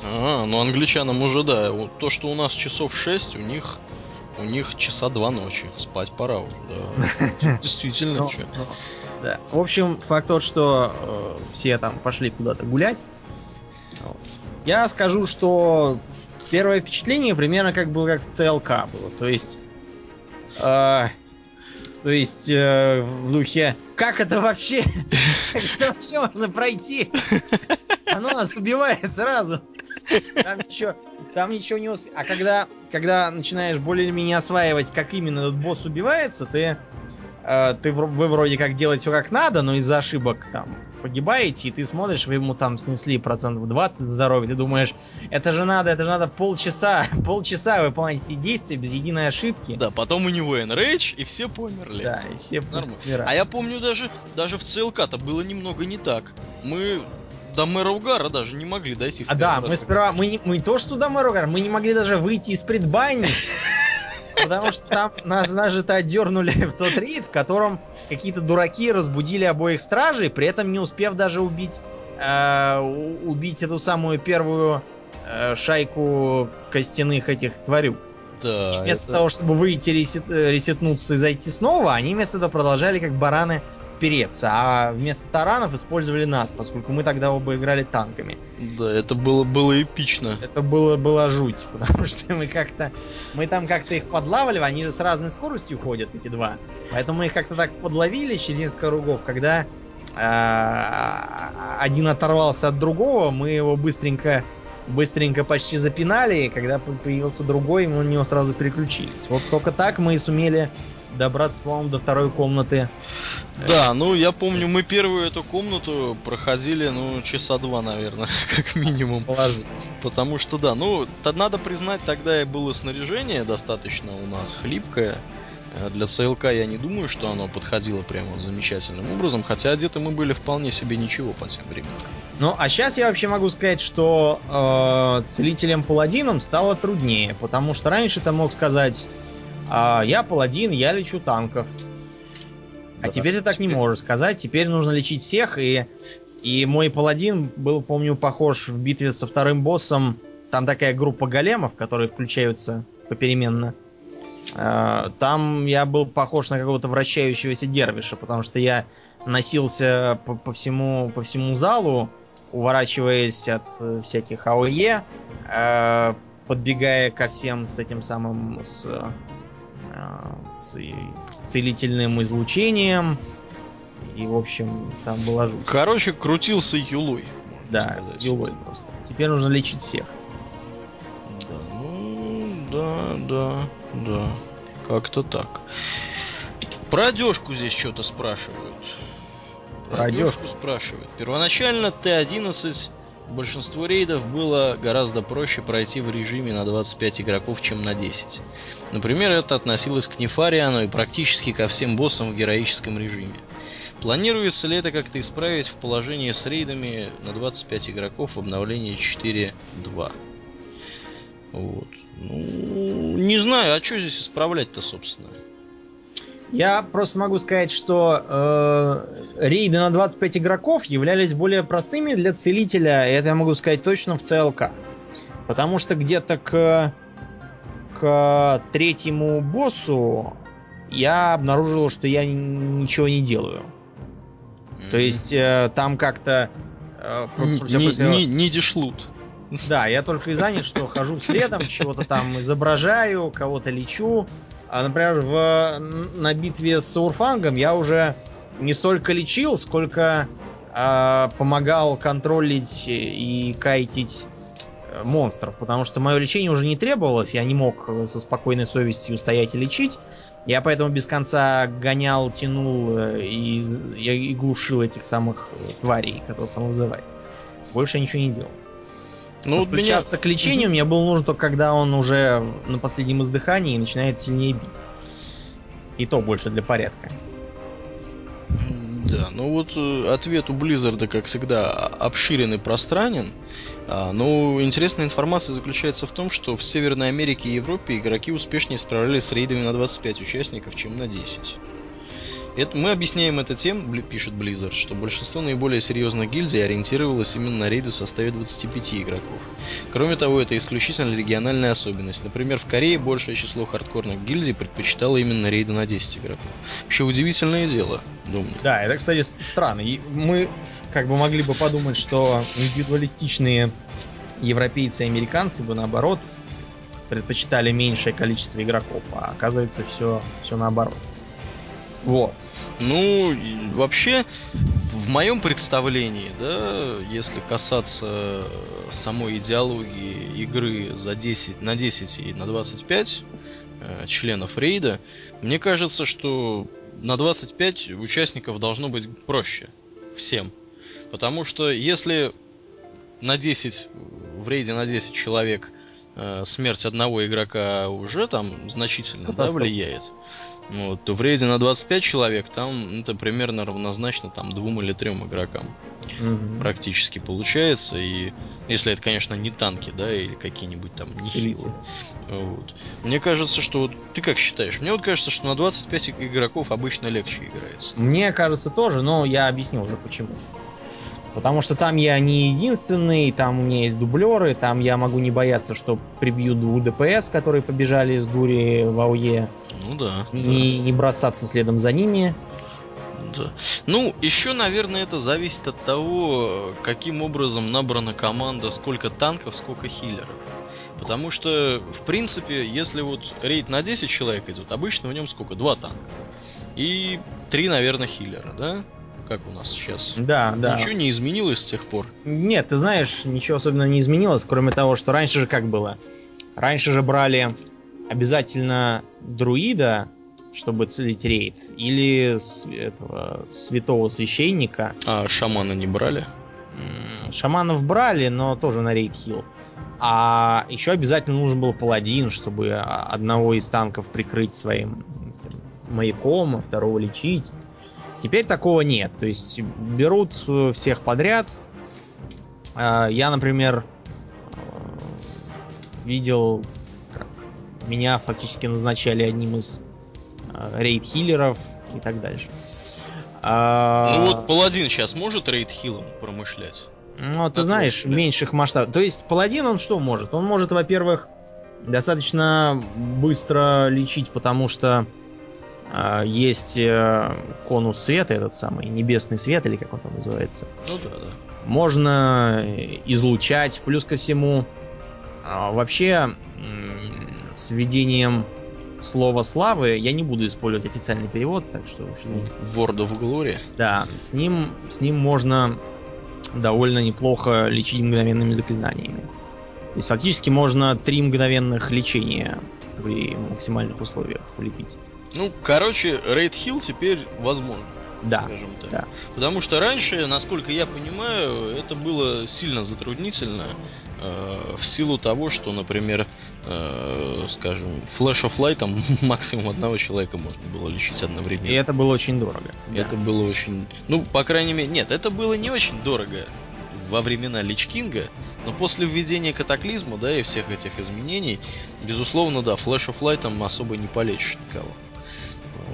А, ну англичанам уже, да. Вот То, что у нас часов 6, у них у них часа два ночи. Спать пора уже, да. Действительно, Ну, чё. ну, да. В общем, факт тот, что э, все там пошли куда-то гулять. Я скажу, что первое впечатление примерно как было как в ЦЛК было. То есть... Э, то есть э, в духе, как это вообще? Как это вообще можно пройти? Оно нас убивает сразу. Там ничего, там ничего не успеет. А когда, когда начинаешь более-менее осваивать, как именно этот босс убивается, ты, э, ты вы вроде как делаете все как надо, но из-за ошибок там погибаете, и ты смотришь, вы ему там снесли процентов 20 здоровья, ты думаешь, это же надо, это же надо полчаса, полчаса выполнять эти действия без единой ошибки. Да, потом у него Enrage, и все померли. Да, и все Нормально. А я помню даже, даже в ЦЛК-то было немного не так. Мы до мэра Угара даже не могли дойти. А да, мы сперва, мы, не, мы то, что до мэра Угара, мы не могли даже выйти из предбанника. Потому что там нас даже-то отдернули в тот рейд, в котором какие-то дураки разбудили обоих стражей, при этом не успев даже убить, э, убить эту самую первую э, шайку костяных этих тварюк. Да, вместо это... того, чтобы выйти, ресет, э, ресетнуться и зайти снова, они вместо этого продолжали как бараны переться, а вместо таранов использовали нас, поскольку мы тогда оба играли танками. Да, это было, было эпично. Это было, было жуть, потому что мы как-то... Мы там как-то их подлавливали, они же с разной скоростью ходят, эти два. Поэтому мы их как-то так подловили через несколько кругов, когда э, один оторвался от другого, мы его быстренько быстренько почти запинали, и когда появился другой, мы на него сразу переключились. Вот только так мы и сумели добраться, по-моему, до второй комнаты. Да, ну я помню, мы первую эту комнату проходили, ну, часа два, наверное, как минимум. Положить. Потому что, да, ну, то надо признать, тогда и было снаряжение достаточно у нас хлипкое. Э, для ЦЛК я не думаю, что оно подходило прямо замечательным образом, хотя одеты мы были вполне себе ничего по тем временам. Ну, а сейчас я вообще могу сказать, что э, целителем-паладином стало труднее, потому что раньше ты мог сказать, а я паладин, я лечу танков. А да, теперь ты так теперь... не можешь сказать. Теперь нужно лечить всех. И, и мой паладин был, помню, похож в битве со вторым боссом. Там такая группа големов, которые включаются попеременно. А, там я был похож на какого-то вращающегося дервиша, потому что я носился по, по, всему, по всему залу, уворачиваясь от э, всяких АОЕ, э, подбегая ко всем с этим самым с с целительным излучением. И, в общем, там была жуть. Короче, крутился юлой. Да, сказать. юлой просто. Теперь нужно лечить всех. Да, ну, да, да, да. Как-то так. Про одежку здесь что-то спрашивают. Про, одежку спрашивают. Первоначально Т-11 Большинство рейдов было гораздо проще пройти в режиме на 25 игроков, чем на 10. Например, это относилось к Нефариану и практически ко всем боссам в героическом режиме. Планируется ли это как-то исправить в положении с рейдами на 25 игроков в обновлении 4.2? Вот. Ну, не знаю, а что здесь исправлять-то, собственно? Я просто могу сказать, что э, рейды на 25 игроков являлись более простыми для целителя, и это я могу сказать точно в CLK. Потому что где-то к, к третьему боссу я обнаружил, что я ничего не делаю. То есть э, там как-то... Э, не, не, не дешлут. Да, я только и занят, что хожу следом, чего-то там изображаю, кого-то лечу. А, например, в, на битве с Урфангом я уже не столько лечил, сколько э, помогал контролить и кайтить э, монстров, потому что мое лечение уже не требовалось, я не мог со спокойной совестью стоять и лечить. Я поэтому без конца гонял, тянул э, и, и, глушил этих самых тварей, которых он вызывает. Больше я ничего не делал. Ну, Подключаться меня... к лечению мне было нужно только когда он уже на последнем издыхании начинает сильнее бить. И то больше для порядка. Да, ну вот э, ответ у Blizzard, как всегда, обширен и пространен. А, но интересная информация заключается в том, что в Северной Америке и Европе игроки успешнее справлялись с рейдами на 25 участников, чем на 10. Это, мы объясняем это тем, пишет Blizzard, что большинство наиболее серьезных гильдий ориентировалось именно на рейды в составе 25 игроков. Кроме того, это исключительно региональная особенность. Например, в Корее большее число хардкорных гильдий предпочитало именно рейды на 10 игроков. Вообще удивительное дело, думаю. Да, это, кстати, странно. Мы как бы могли бы подумать, что индивидуалистичные европейцы и американцы бы наоборот предпочитали меньшее количество игроков, а оказывается все, все наоборот. Вот. Ну, вообще, в моем представлении, да, если касаться самой идеологии игры за 10, на 10 и на 25 э, членов рейда, мне кажется, что на 25 участников должно быть проще всем. Потому что если на 10, в рейде на 10 человек э, смерть одного игрока уже там значительно да, влияет, вот, то в рейде на 25 человек там это примерно равнозначно там двум или трем игрокам. Угу. Практически получается. И если это, конечно, не танки, да, или какие-нибудь там нехилы. Вот. Мне кажется, что вот ты как считаешь? Мне вот кажется, что на 25 игроков обычно легче играется. Мне кажется тоже, но я объяснил уже почему. Потому что там я не единственный, там у меня есть дублеры, там я могу не бояться, что прибьют двух ДПС, которые побежали с дури в АУЕ. Ну да. Не, да. не бросаться следом за ними. Да. Ну, еще, наверное, это зависит от того, каким образом набрана команда, сколько танков, сколько хиллеров. Потому что, в принципе, если вот рейд на 10 человек идет, обычно в нем сколько? Два танка. И три, наверное, хиллера, да? Как у нас сейчас. Да, да. Ничего не изменилось с тех пор? Нет, ты знаешь, ничего особенно не изменилось, кроме того, что раньше же как было. Раньше же брали обязательно друида, чтобы целить рейд, или с, этого святого священника. А шамана не брали? Шаманов брали, но тоже на рейд хил. А еще обязательно нужен был паладин, чтобы одного из танков прикрыть своим этим, маяком, а второго лечить. Теперь такого нет. То есть берут э, всех подряд. А, я, например, э, видел, как меня фактически назначали одним из э, рейд-хиллеров и так дальше. А, ну вот паладин сейчас может рейд-хиллом промышлять? Ну, ты знаешь, в меньших масштабах. То есть паладин он что может? Он может, во-первых, достаточно быстро лечить, потому что есть э, конус света, этот самый небесный свет, или как он там называется. Ну да, да. Можно излучать, плюс ко всему. А, вообще, с введением слова славы я не буду использовать официальный перевод, так что уж извините. Word of Glory? Да, с ним, с ним можно довольно неплохо лечить мгновенными заклинаниями. То есть фактически можно три мгновенных лечения при максимальных условиях влепить. Ну, короче, Рейд Хилл теперь возможно. Да, скажем так. да. Потому что раньше, насколько я понимаю, это было сильно затруднительно э, в силу того, что, например, э, скажем, Light там максимум одного человека можно было лечить одновременно. И это было очень дорого. Это да. было очень... Ну, по крайней мере, нет, это было не очень дорого во времена Лич Кинга, но после введения катаклизма, да, и всех этих изменений, безусловно, да, Light там особо не полечишь никого.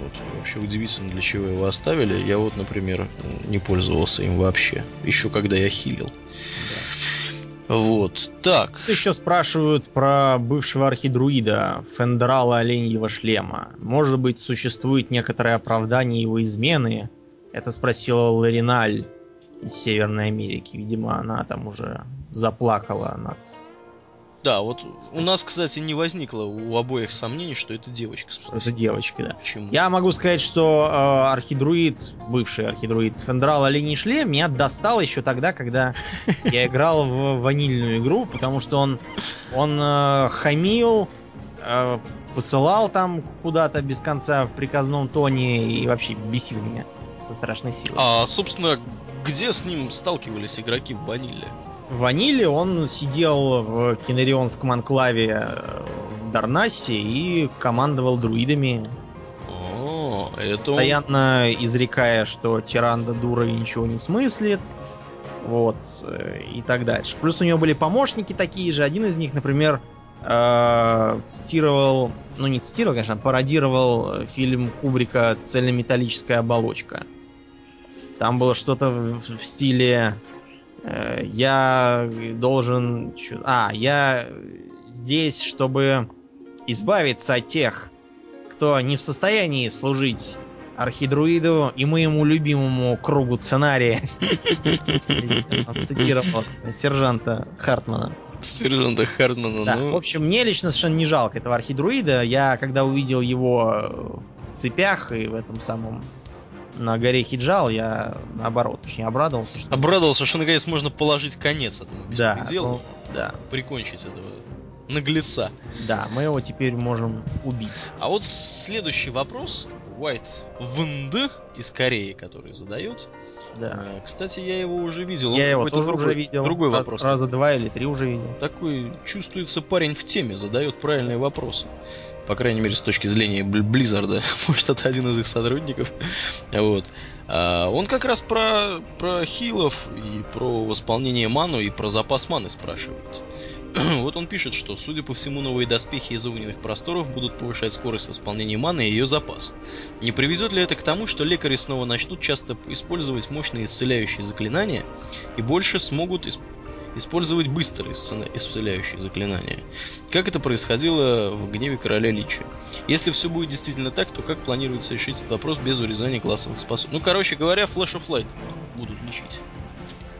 Вот. Вообще удивительно, для чего его оставили. Я вот, например, не пользовался им вообще. Еще когда я хилил. Да. Вот, так. Еще спрашивают про бывшего архидруида Фендрала Оленьего шлема. Может быть, существует некоторое оправдание его измены? Это спросила Лариналь из Северной Америки. Видимо, она там уже заплакала над да, вот у нас, кстати, не возникло у обоих сомнений, что это девочка. Что это девочка, да. Почему? Я могу сказать, что э, архидруид, бывший архидруид Фендрал Оленей Шлем меня достал еще тогда, когда я играл в ванильную игру, потому что он, он э, хамил, э, посылал там куда-то без конца в приказном тоне и вообще бесил меня со страшной силой. А, собственно, где с ним сталкивались игроки в ваниле? В Ваниле он сидел в Кенерионском анклаве э, в Дарнасе и командовал друидами. О, это Постоянно изрекая, что Тиранда дура и ничего не смыслит. Вот, э, и так дальше. Плюс у него были помощники такие же. Один из них, например, э, цитировал, ну не цитировал, конечно, пародировал фильм Кубрика «Цельнометаллическая оболочка». Там было что-то в, в стиле я должен... А, я здесь, чтобы избавиться от тех, кто не в состоянии служить архидруиду и моему любимому кругу сценария. Цитировал сержанта Хартмана. Сержанта Хартмана, Да, ну... в общем, мне лично совершенно не жалко этого архидруида. Я, когда увидел его в цепях и в этом самом на горе Хиджал, я наоборот очень обрадовался, что... Обрадовался, что наконец можно положить конец этому Да, беспределу, ну, да, прикончить этого наглеца. да, мы его теперь можем убить. А вот следующий вопрос White Внд из Кореи, который задает. Да. Э, Кстати, я его уже видел. Я его тоже другой, уже видел. Другой Раз- вопрос. Раза два или три уже видел. Такой чувствуется парень в теме, задает правильные вопросы. По крайней мере, с точки зрения Бл- Близзарда. Может, это один из их сотрудников. Вот. А, он как раз про, про хилов и про восполнение ману и про запас маны спрашивает. Вот он пишет, что, судя по всему, новые доспехи из огненных просторов будут повышать скорость восполнения маны и ее запас. Не приведет ли это к тому, что лекари снова начнут часто использовать мощные исцеляющие заклинания и больше смогут исп- использовать быстрые исцеля- исцеляющие заклинания? Как это происходило в гневе короля Лича? Если все будет действительно так, то как планируется решить этот вопрос без урезания классовых способностей? Ну, короче говоря, Flash of Light будут лечить.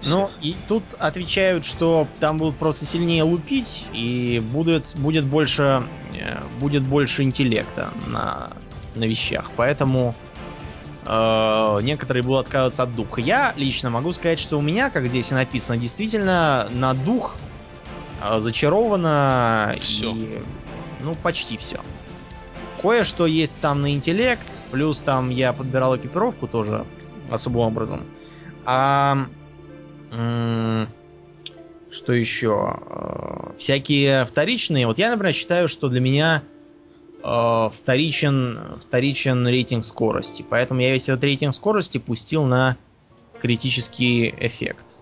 Ну, и тут отвечают, что там будут просто сильнее лупить, и будет, будет, больше, э, будет больше интеллекта на, на вещах. Поэтому э, некоторые будут отказываться от духа. Я лично могу сказать, что у меня, как здесь и написано, действительно на дух э, зачаровано Всё. и ну почти все. Кое-что есть там на интеллект, плюс там я подбирал экипировку тоже особым образом. А что еще? Э, Всякие вторичные. Вот я, например, считаю, что для меня э, вторичен, вторичен рейтинг скорости. Поэтому я весь этот рейтинг скорости пустил на критический эффект.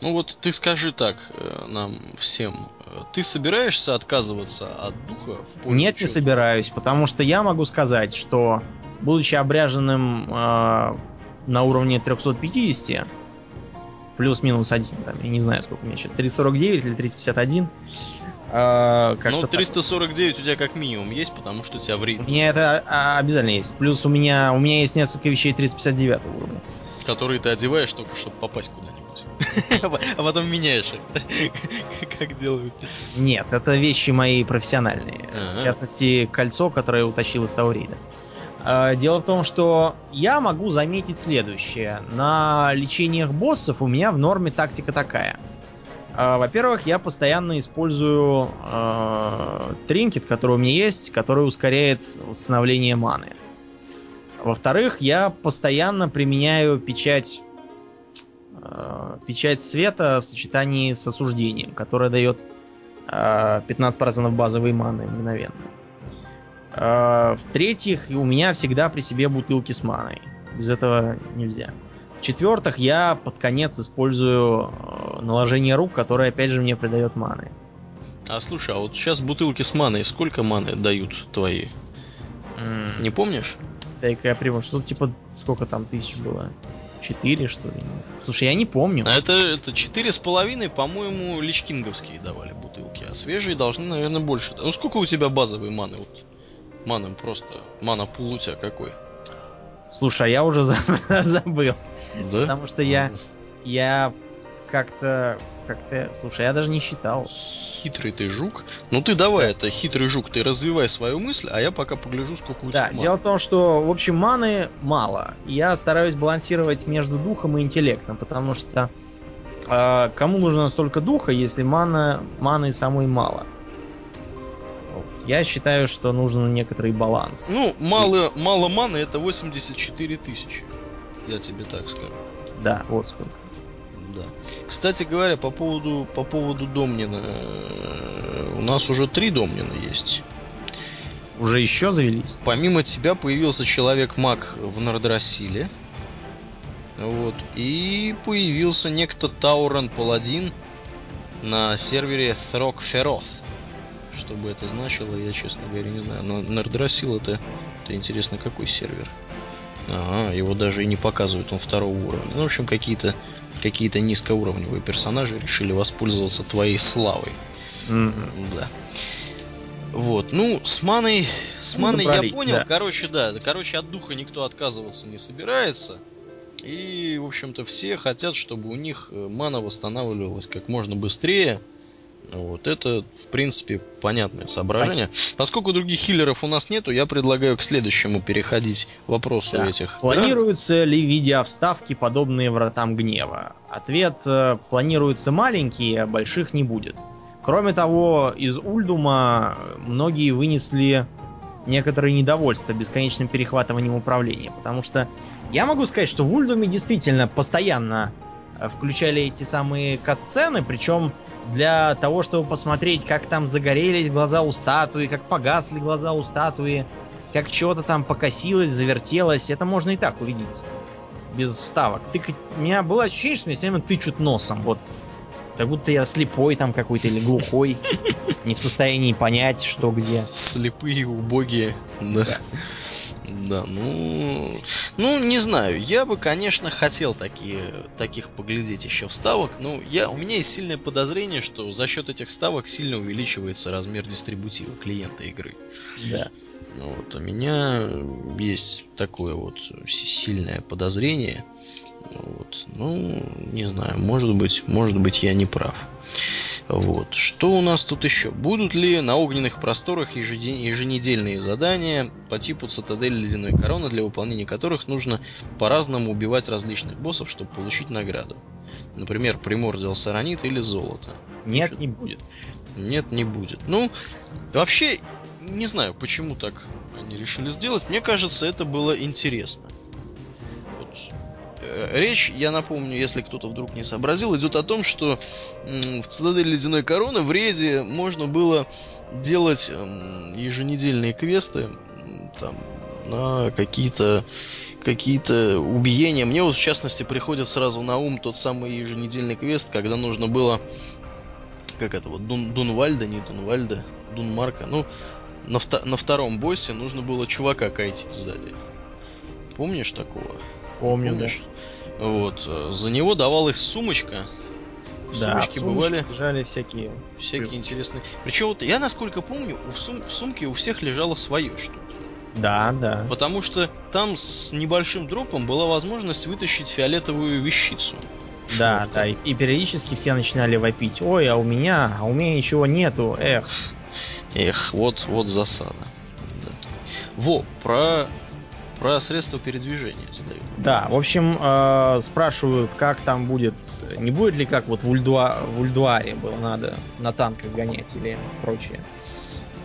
Ну вот ты скажи так э, нам всем. Ты собираешься отказываться от духа в пользу Нет, не чего-то? собираюсь, потому что я могу сказать, что будучи обряженным э, на уровне 350, плюс-минус один, там, я не знаю, сколько у меня сейчас, 349 или 351, э, как-то Ну, так. 349 у тебя как минимум есть, потому что у тебя в У меня это а, обязательно есть. Плюс у меня, у меня есть несколько вещей 359 уровня. которые ты одеваешь только, чтобы попасть куда-нибудь. А потом меняешь их. Как делают. Нет, это вещи мои профессиональные. В частности, кольцо, которое утащил из того рейда. А, Дело в том, что я могу заметить следующее. На лечениях боссов у меня в норме тактика такая. А, Во-первых, я постоянно использую э, тринкет, который у меня есть, который ускоряет восстановление маны. Во-вторых, я постоянно применяю печать э, печать света в сочетании с осуждением, которая дает э, 15% базовой маны мгновенно. Э, В-третьих, у меня всегда при себе бутылки с маной. Без этого нельзя. В-четвертых, я под конец использую э, наложение рук, которое опять же мне придает маны. А слушай, а вот сейчас бутылки с маной, сколько маны дают твои? М, Не помнишь? Дай-ка я приму, что типа сколько там тысяч было? Четыре, что ли? Слушай, я не помню. А это, это четыре с половиной, по-моему, личкинговские давали бутылки, а свежие должны, наверное, больше. Ну сколько у тебя базовой маны? Вот маны просто, мана пул у тебя какой? Слушай, а я уже за- забыл. Да? Потому что я, я как-то, как-то, слушай, я даже не считал. Хитрый ты жук. Ну ты давай, это хитрый жук, ты развивай свою мысль, а я пока погляжу, сколько у Да, тебя дело в том, что, в общем, маны мало. Я стараюсь балансировать между духом и интеллектом, потому что э, кому нужно столько духа, если мана, маны самой мало? Я считаю, что нужен некоторый баланс. Ну, мало, мало маны это 84 тысячи. Я тебе так скажу. Да, вот сколько. Да. Кстати говоря, по поводу, по поводу Домнина. У нас уже три Домнина есть. Уже еще завелись? Помимо тебя появился человек-маг в Нордрасиле. Вот. И появился некто Таурен Паладин на сервере Тhrog Feroth. Что бы это значило, я, честно говоря, не знаю. Но Нордрасил это, это интересно, какой сервер? Ага, его даже и не показывают, он второго уровня. Ну, в общем, какие-то какие-то низкоуровневые персонажи решили воспользоваться твоей славой. М, Да. Вот, ну, с маной, с маной я понял, да. короче, да, короче, от духа никто отказываться не собирается. И, в общем-то, все хотят, чтобы у них э, мана восстанавливалась как можно быстрее. Вот это, в принципе, понятное соображение. Поскольку других хиллеров у нас нету, я предлагаю к следующему переходить вопросу да. этих. Планируются да? ли видеовставки, подобные вратам гнева? Ответ э, планируются маленькие, а больших не будет. Кроме того, из Ульдума многие вынесли некоторое недовольство бесконечным перехватыванием управления. Потому что я могу сказать, что в Ульдуме действительно постоянно э, включали эти самые катсцены, причем для того, чтобы посмотреть, как там загорелись глаза у статуи, как погасли глаза у статуи, как чего-то там покосилось, завертелось. Это можно и так увидеть. Без вставок. Тыкать... У меня было ощущение, что мне все время тычут носом. Вот как будто я слепой там какой-то или глухой. Не в состоянии понять, что где. Слепые, убогие. Да. Да, ну... Ну, не знаю. Я бы, конечно, хотел такие, таких поглядеть еще вставок. Но я, у меня есть сильное подозрение, что за счет этих вставок сильно увеличивается размер дистрибутива клиента игры. Да. Ну, вот, у меня есть такое вот сильное подозрение. Вот. Ну, не знаю, может быть, может быть, я не прав. Вот. Что у нас тут еще? Будут ли на огненных просторах еженедельные задания по типу цитадель ледяной короны, для выполнения которых нужно по-разному убивать различных боссов, чтобы получить награду? Например, примордиал саранит или золото. Нет, Пишет. не будет. Нет, не будет. Ну, вообще, не знаю, почему так они решили сделать. Мне кажется, это было интересно. Э, речь, я напомню, если кто-то вдруг не сообразил, идет о том, что в Цитадели Ледяной Короны в рейде можно было делать еженедельные квесты там, на какие-то какие-то убиения. Мне вот в частности приходит сразу на ум тот самый еженедельный квест, когда нужно было как это вот Дун, Дунвальда, не Дунвальда, Дунмарка, ну на, вто, на втором боссе нужно было чувака кайтить сзади. Помнишь такого? Помню, Помнишь? Да. Вот. Э, за него давалась сумочка. В да, сумочке в бывали лежали всякие всякие интересные. Причем вот я насколько помню, в, сум... в сумке у всех лежало свое что-то. Да, да. Потому что там с небольшим дропом была возможность вытащить фиолетовую вещицу. Да, да, и, и периодически все начинали вопить. Ой, а у меня, а у меня ничего нету, эх. Эх, вот, вот засада. Да. Во, про про средства передвижения задают. Да, в общем, э, спрашивают, как там будет, не будет ли как вот в, Ульдуа, в Ульдуаре было надо на танках гонять или прочее.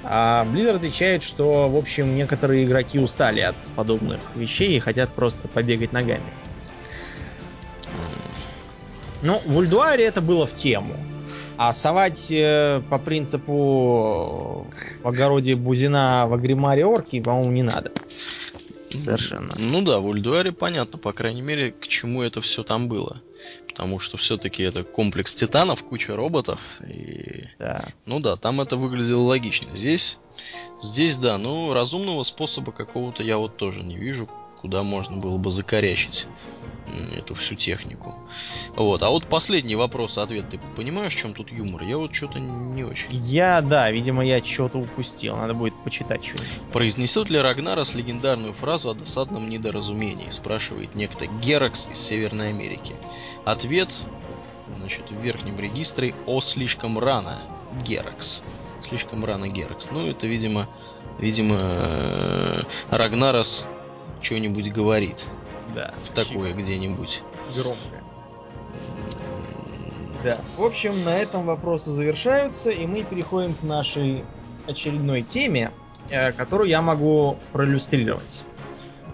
А Blizzard отвечает, что, в общем, некоторые игроки устали от подобных вещей и хотят просто побегать ногами. Ну, в Ульдуаре это было в тему. А совать э, по принципу в огороде Бузина в Агримаре Орки, по-моему, не надо. Совершенно. Ну да, в Ульдуаре понятно, по крайней мере, к чему это все там было. Потому что все-таки это комплекс титанов, куча роботов. И... Да. Ну да, там это выглядело логично. Здесь, здесь да, ну разумного способа какого-то я вот тоже не вижу, куда можно было бы закорячить эту всю технику. Вот. А вот последний вопрос, ответ. Ты понимаешь, в чем тут юмор? Я вот что-то не очень. Я, да, видимо, я что-то упустил. Надо будет почитать что-нибудь. Произнесет ли Рагнарос легендарную фразу о досадном недоразумении? Спрашивает некто Геракс из Северной Америки. Ответ, значит, в верхнем регистре «О, слишком рано, Геракс». Слишком рано Геракс. Ну, это, видимо, видимо, э, Рагнарос что-нибудь говорит. Да. В такое где-нибудь. Громкое. Да. В общем, на этом вопросы завершаются, и мы переходим к нашей очередной теме, э, которую я могу проиллюстрировать.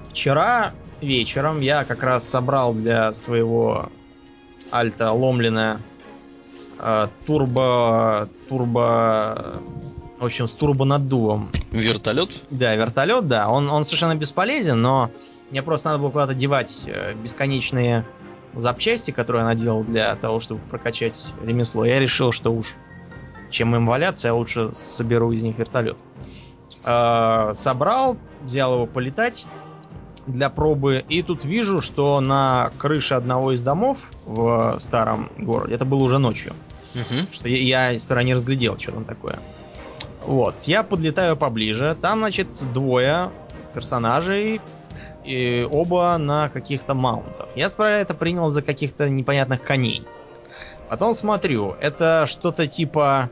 Вчера вечером я как раз собрал для своего Альта Ломлина э, турбо... турбо... В общем, с турбонаддувом. Вертолет? Да, вертолет, да. Он, он совершенно бесполезен, но мне просто надо было куда-то девать э, бесконечные запчасти, которые я наделал для того, чтобы прокачать ремесло. Я решил, что уж чем им валяться, я лучше соберу из них вертолет. Э, собрал, взял его полетать для пробы, и тут вижу, что на крыше одного из домов в старом городе, это было уже ночью, угу. что я, я сперва не разглядел, что там такое. Вот, я подлетаю поближе. Там, значит, двое персонажей, и оба на каких-то маунтах. Я справа это принял за каких-то непонятных коней. Потом смотрю, это что-то типа...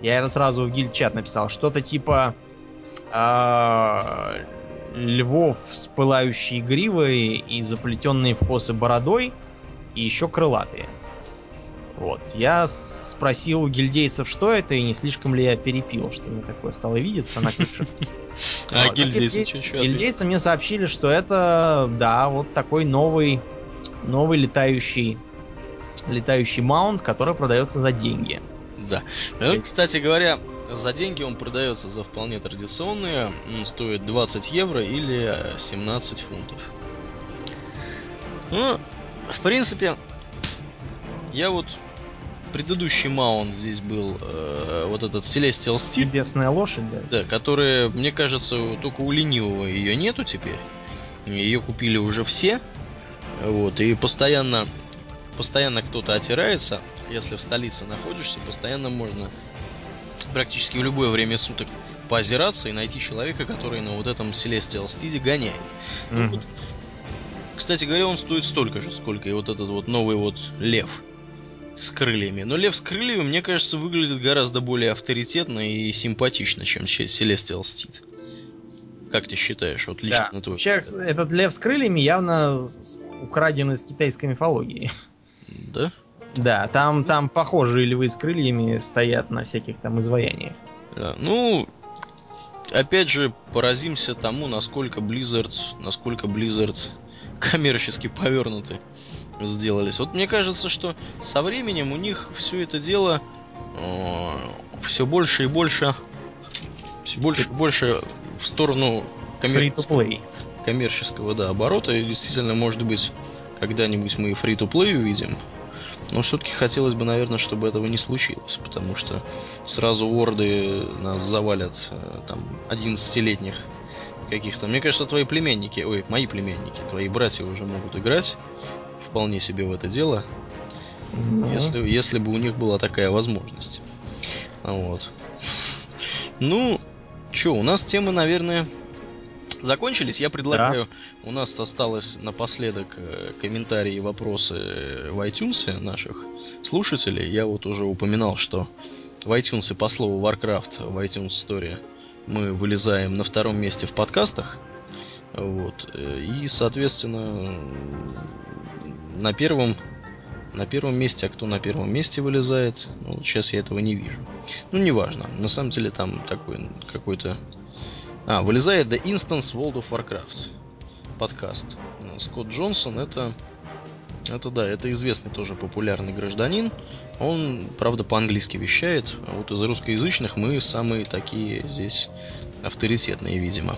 Я это сразу в гильд-чат написал. Что-то типа... э, львов с пылающей гривой и заплетенные в косы бородой, и еще крылатые. Вот. Я спросил у гильдейцев, что это, и не слишком ли я перепил, что мне такое стало видеться на крыше. А гильдейцы Гильдей- что? Гильдейцы мне сообщили, что это, да, вот такой новый, новый летающий, летающий маунт, который продается за деньги. Да. Ну, кстати говоря, за деньги он продается за вполне традиционные. м, Стоит 20 евро или э, 17 фунтов. Ну, в принципе, я вот предыдущий маунт здесь был э, вот этот Celestial Steed, Известная лошадь, да. да, которая, мне кажется, только у ленивого ее нету теперь. Ее купили уже все. Вот, и постоянно, постоянно кто-то отирается. Если в столице находишься, постоянно можно практически в любое время суток поозираться и найти человека, который на вот этом Celestial Steed гоняет. Ну, Мгм. вот, кстати говоря, он стоит столько же, сколько и вот этот вот новый вот лев с крыльями. Но лев с крыльями, мне кажется, выглядит гораздо более авторитетно и симпатично, чем че- Celestial Steed. Как ты считаешь, вот лично Да. твой Вообще, взгляд? этот лев с крыльями явно украден из китайской мифологии. Да? Да, там, там похожие львы с крыльями стоят на всяких там изваяниях. Да, Ну, опять же, поразимся тому, насколько Blizzard, насколько Blizzard коммерчески повернуты сделались. Вот мне кажется, что со временем у них все это дело все больше и больше, все больше и больше в сторону коммерческого, коммерческого да, оборота. И действительно, может быть, когда-нибудь мы и фри-то-плей увидим. Но все-таки хотелось бы, наверное, чтобы этого не случилось, потому что сразу орды нас завалят э, там 11-летних каких-то. Мне кажется, твои племянники, ой, мои племянники, твои братья уже могут играть вполне себе в это дело, Ну, если, если бы у них была такая возможность. Вот. Ну, что, у нас темы, наверное, закончились. Я предлагаю, у нас осталось напоследок э, комментарии и вопросы в iTunes наших слушателей. Я вот уже упоминал, что в iTunes по слову Warcraft в iTunes Story мы вылезаем на втором месте в подкастах. Вот. э, И, соответственно, на первом на первом месте, а кто на первом месте вылезает, ну, вот сейчас я этого не вижу. Ну, неважно. На самом деле там такой какой-то... А, вылезает The Instance World of Warcraft. Подкаст. Скотт Джонсон это... Это да, это известный тоже популярный гражданин. Он, правда, по-английски вещает. А вот из русскоязычных мы самые такие здесь авторитетные, видимо.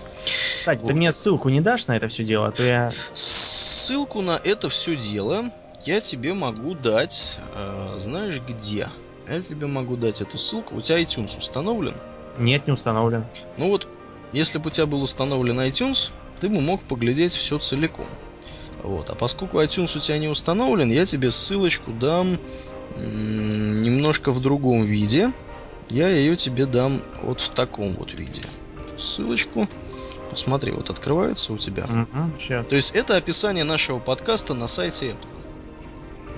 Кстати, ты Вот. мне ссылку не дашь на это все дело, а то я... Ссылку на это все дело я тебе могу дать, э, знаешь где? Я тебе могу дать эту ссылку. У тебя iTunes установлен? Нет, не установлен. Ну вот, если бы у тебя был установлен iTunes, ты бы мог поглядеть все целиком. Вот. А поскольку iTunes у тебя не установлен, я тебе ссылочку дам немножко в другом виде. Я ее тебе дам вот в таком вот виде. Ссылочку. Посмотри, вот открывается у тебя. сейчас. То есть это описание нашего подкаста на сайте Apple.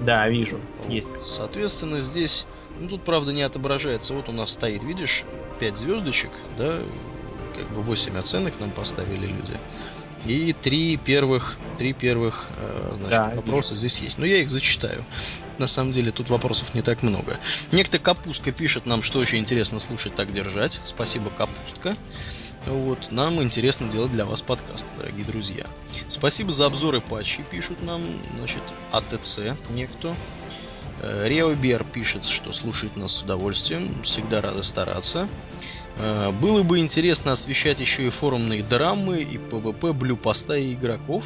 Да, вижу. Вот. Есть. Соответственно, здесь, ну тут, правда, не отображается. Вот у нас стоит, видишь, 5 звездочек, да, как бы 8 оценок нам поставили люди. И три первых, три первых э, значит, Да, вопроса здесь есть. Но я их зачитаю. На самом деле тут вопросов не так много. Некто Капустка пишет нам, что очень интересно слушать, так держать. Спасибо, Капустка. Вот, нам интересно делать для вас подкасты, дорогие друзья. Спасибо за обзоры патчей, пишут нам, значит, АТЦ некто. Э, Реобер пишет, что слушает нас с удовольствием, всегда рады стараться. Э, Было бы интересно освещать еще и форумные драмы и ПВП blue post а и игроков,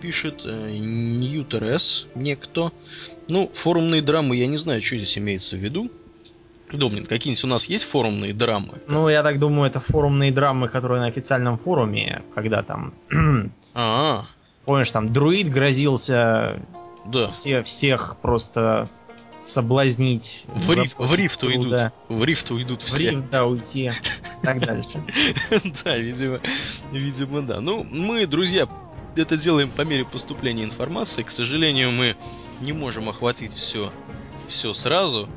пишет э, Ньютерес некто. Ну, форумные драмы, я не знаю, что здесь имеется в виду. Домнин, какие-нибудь у нас есть форумные драмы? Ну, я так думаю, это форумные драмы, которые на официальном форуме, когда там... А, Помнишь, там друид грозился да. все, всех просто соблазнить. В, риф, в рифт уйдут. В рифт уйдут все. В рифт, да, уйти. Так дальше. Да, видимо, видимо, да. Ну, мы, друзья, это делаем по мере поступления информации. К сожалению, мы не можем охватить все, все сразу.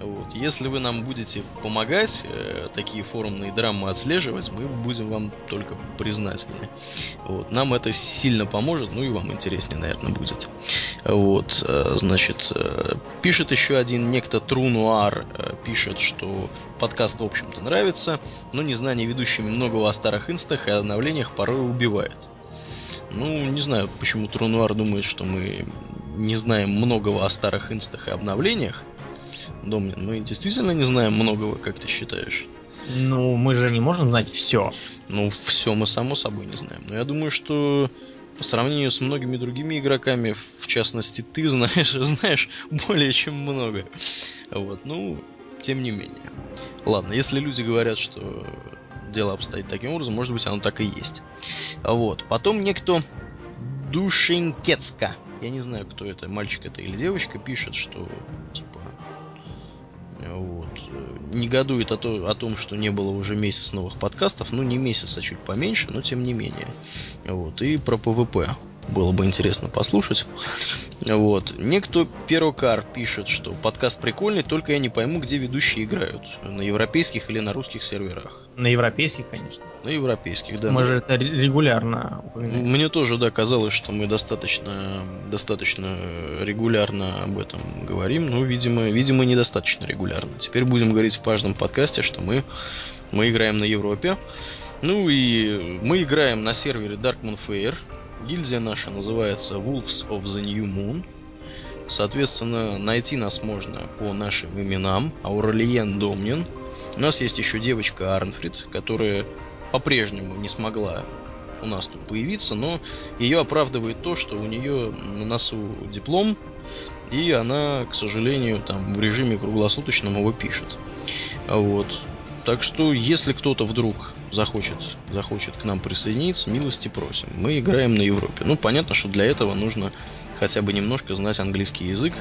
Вот. Если вы нам будете помогать э, такие форумные драмы отслеживать, мы будем вам только признательны. Вот. Нам это сильно поможет, ну и вам интереснее, наверное, будет. Вот, э, значит, э, пишет еще один некто Трунуар, э, пишет, что подкаст, в общем-то, нравится, но незнание ведущими многого о старых инстах и обновлениях порой убивает. Ну, не знаю, почему Трунуар думает, что мы не знаем многого о старых инстах и обновлениях. Домнин, мы действительно не знаем многого, как ты считаешь? Ну, мы же не можем знать все. Ну, все мы само собой не знаем. Но я думаю, что по сравнению с многими другими игроками, в частности, ты знаешь, знаешь более чем много. Вот, ну, тем не менее. Ладно, если люди говорят, что дело обстоит таким образом, может быть, оно так и есть. Вот. Потом некто Душенкецка. Я не знаю, кто это, мальчик это или девочка, пишет, что типа вот. Негодует о, то, о том, что не было уже месяц новых подкастов. Ну, не месяц, а чуть поменьше, но тем не менее. Вот. И про ПВП было бы интересно послушать. Вот. Некто Перокар пишет, что подкаст прикольный, только я не пойму, где ведущие играют. На европейских или на русских серверах. На европейских, конечно. На европейских, да. Мы же это регулярно упоминаем. Мне тоже, да, казалось, что мы достаточно, достаточно регулярно об этом говорим, но, видимо, видимо, недостаточно регулярно. Теперь будем говорить в каждом подкасте, что мы, мы играем на Европе. Ну и мы играем на сервере Darkmoon Fair. Гильдия наша называется Wolves of the New Moon. Соответственно, найти нас можно по нашим именам. Ауралиен Домнин. У нас есть еще девочка Арнфрид, которая по-прежнему не смогла у нас тут появиться, но ее оправдывает то, что у нее на носу диплом, и она, к сожалению, там в режиме круглосуточном его пишет. Вот. Так что, если кто-то вдруг захочет, захочет к нам присоединиться, милости просим. Мы играем на Европе. Ну, понятно, что для этого нужно хотя бы немножко знать английский язык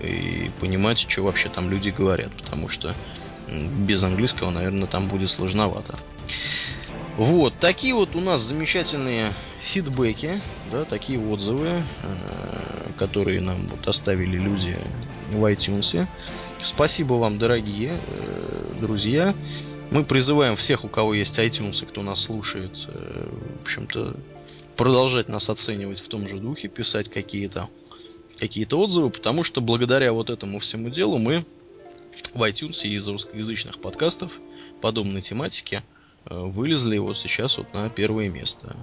и понимать, что вообще там люди говорят, потому что без английского, наверное, там будет сложновато. Вот, такие вот у нас замечательные фидбэки, да, такие отзывы, э, которые нам вот оставили люди в iTunes. Спасибо вам, дорогие э, друзья. Мы призываем всех, у кого есть iTunes, кто нас слушает, э, в общем-то, продолжать нас оценивать в том же духе, писать какие-то какие-то отзывы, потому что благодаря вот этому всему делу мы в iTunes из русскоязычных подкастов подобной тематики вылезли вот сейчас вот на первое место.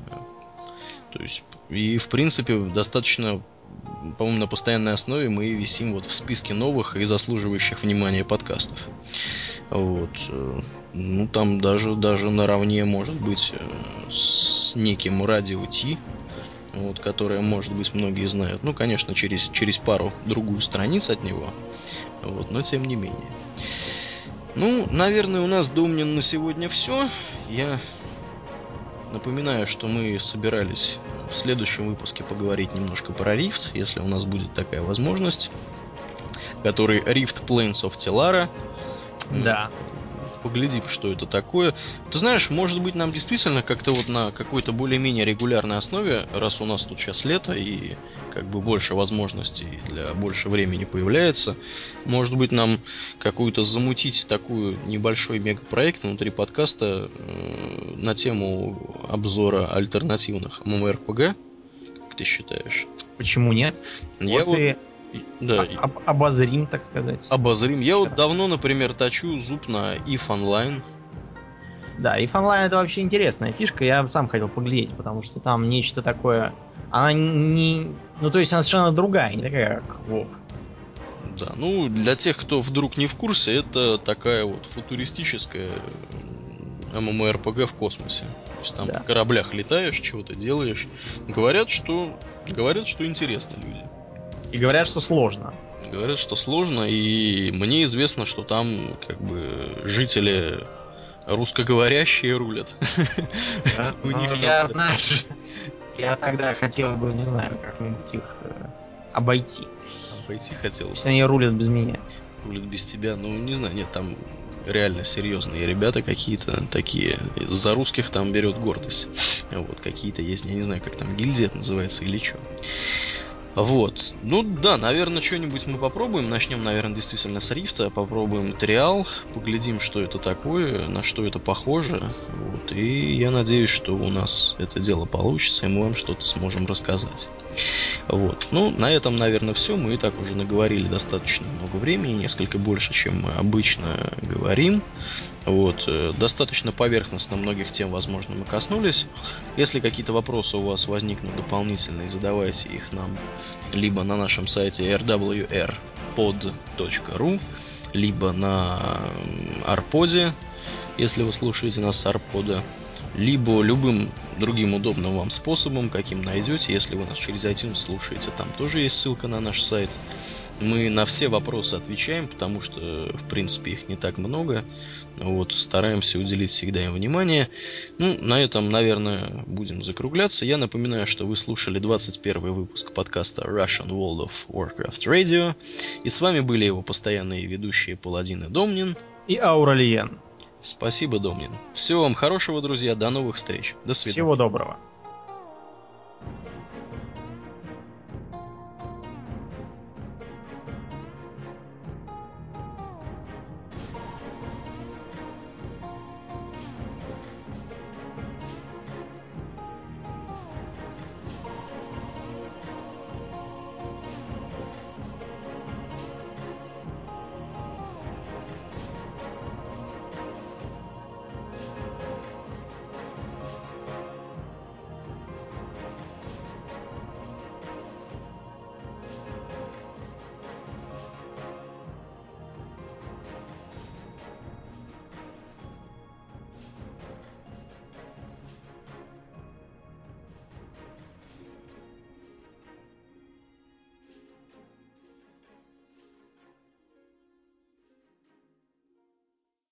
То есть, и в принципе достаточно, по-моему, на постоянной основе мы висим вот в списке новых и заслуживающих внимания подкастов. Вот. Э, ну, там даже, даже наравне, может быть, э, с неким радио Ти, вот, которое, может быть, многие знают. Ну, конечно, через, через пару другую страниц от него. Вот, но тем не менее. Ну, наверное, у нас, Домнин, на сегодня все. Я напоминаю, что мы собирались в следующем выпуске поговорить немножко про рифт, если у нас будет такая возможность. Который Rift Plains of Telara. Да поглядим, что это такое. Ты знаешь, может быть, нам действительно как-то вот на какой-то более-менее регулярной основе, раз у нас тут сейчас лето и как бы больше возможностей для больше времени появляется, может быть, нам какую-то замутить такую небольшой мегапроект внутри подкаста э, на тему обзора альтернативных MMORPG, как ты считаешь? Почему нет? Я вот, вот да. Об, обозрим, так сказать. Обозрим. Я вот давно, например, точу зуб на if Online. Да, if Online это вообще интересная фишка. Я сам хотел поглядеть, потому что там нечто такое. Она не. Ну, то есть она совершенно другая, не такая, как WoW. Да, ну, для тех, кто вдруг не в курсе, это такая вот футуристическая MMORPG в космосе. То есть там да. в кораблях летаешь, чего-то делаешь. Говорят, что говорят, что интересно люди. И говорят, что сложно. Говорят, что сложно, и мне известно, что там как бы жители русскоговорящие рулят. У них я, знаешь, я тогда хотел бы, не знаю, как-нибудь их э, обойти. пойти хотел. Пусть они рулят без меня. Рулят без тебя, ну, не знаю, нет, там реально серьезные ребята какие-то такие. За русских там берет гордость. Вот, какие-то есть, я не знаю, как там гильдия это называется или что. Вот. Ну да, наверное, что-нибудь мы попробуем. Начнем, наверное, действительно с рифта. Попробуем триал. Поглядим, что это такое, на что это похоже. Вот. И я надеюсь, что у нас это дело получится, и мы вам что-то сможем рассказать. Вот. Ну, на этом, наверное, все. Мы и так уже наговорили достаточно много времени, несколько больше, чем мы обычно говорим. Вот. Э, достаточно поверхностно многих тем, возможно, мы коснулись. Если какие-то вопросы у вас возникнут дополнительные, задавайте их нам либо на нашем сайте rwrpod.ru, либо на Арподе, если вы слушаете нас с Арпода, либо любым другим удобным вам способом, каким найдете, если вы нас через iTunes слушаете, там тоже есть ссылка на наш сайт. Мы на все вопросы отвечаем, потому что, в принципе, их не так много. Вот, стараемся уделить всегда им внимание. Ну, на этом, наверное, будем закругляться. Я напоминаю, что вы слушали 21 выпуск подкаста Russian World of Warcraft Radio. И с вами были его постоянные ведущие Паладин и Домнин. И Ауралиен. Спасибо, Домнин. Всего вам хорошего, друзья. До новых встреч. До свидания. Всего доброго.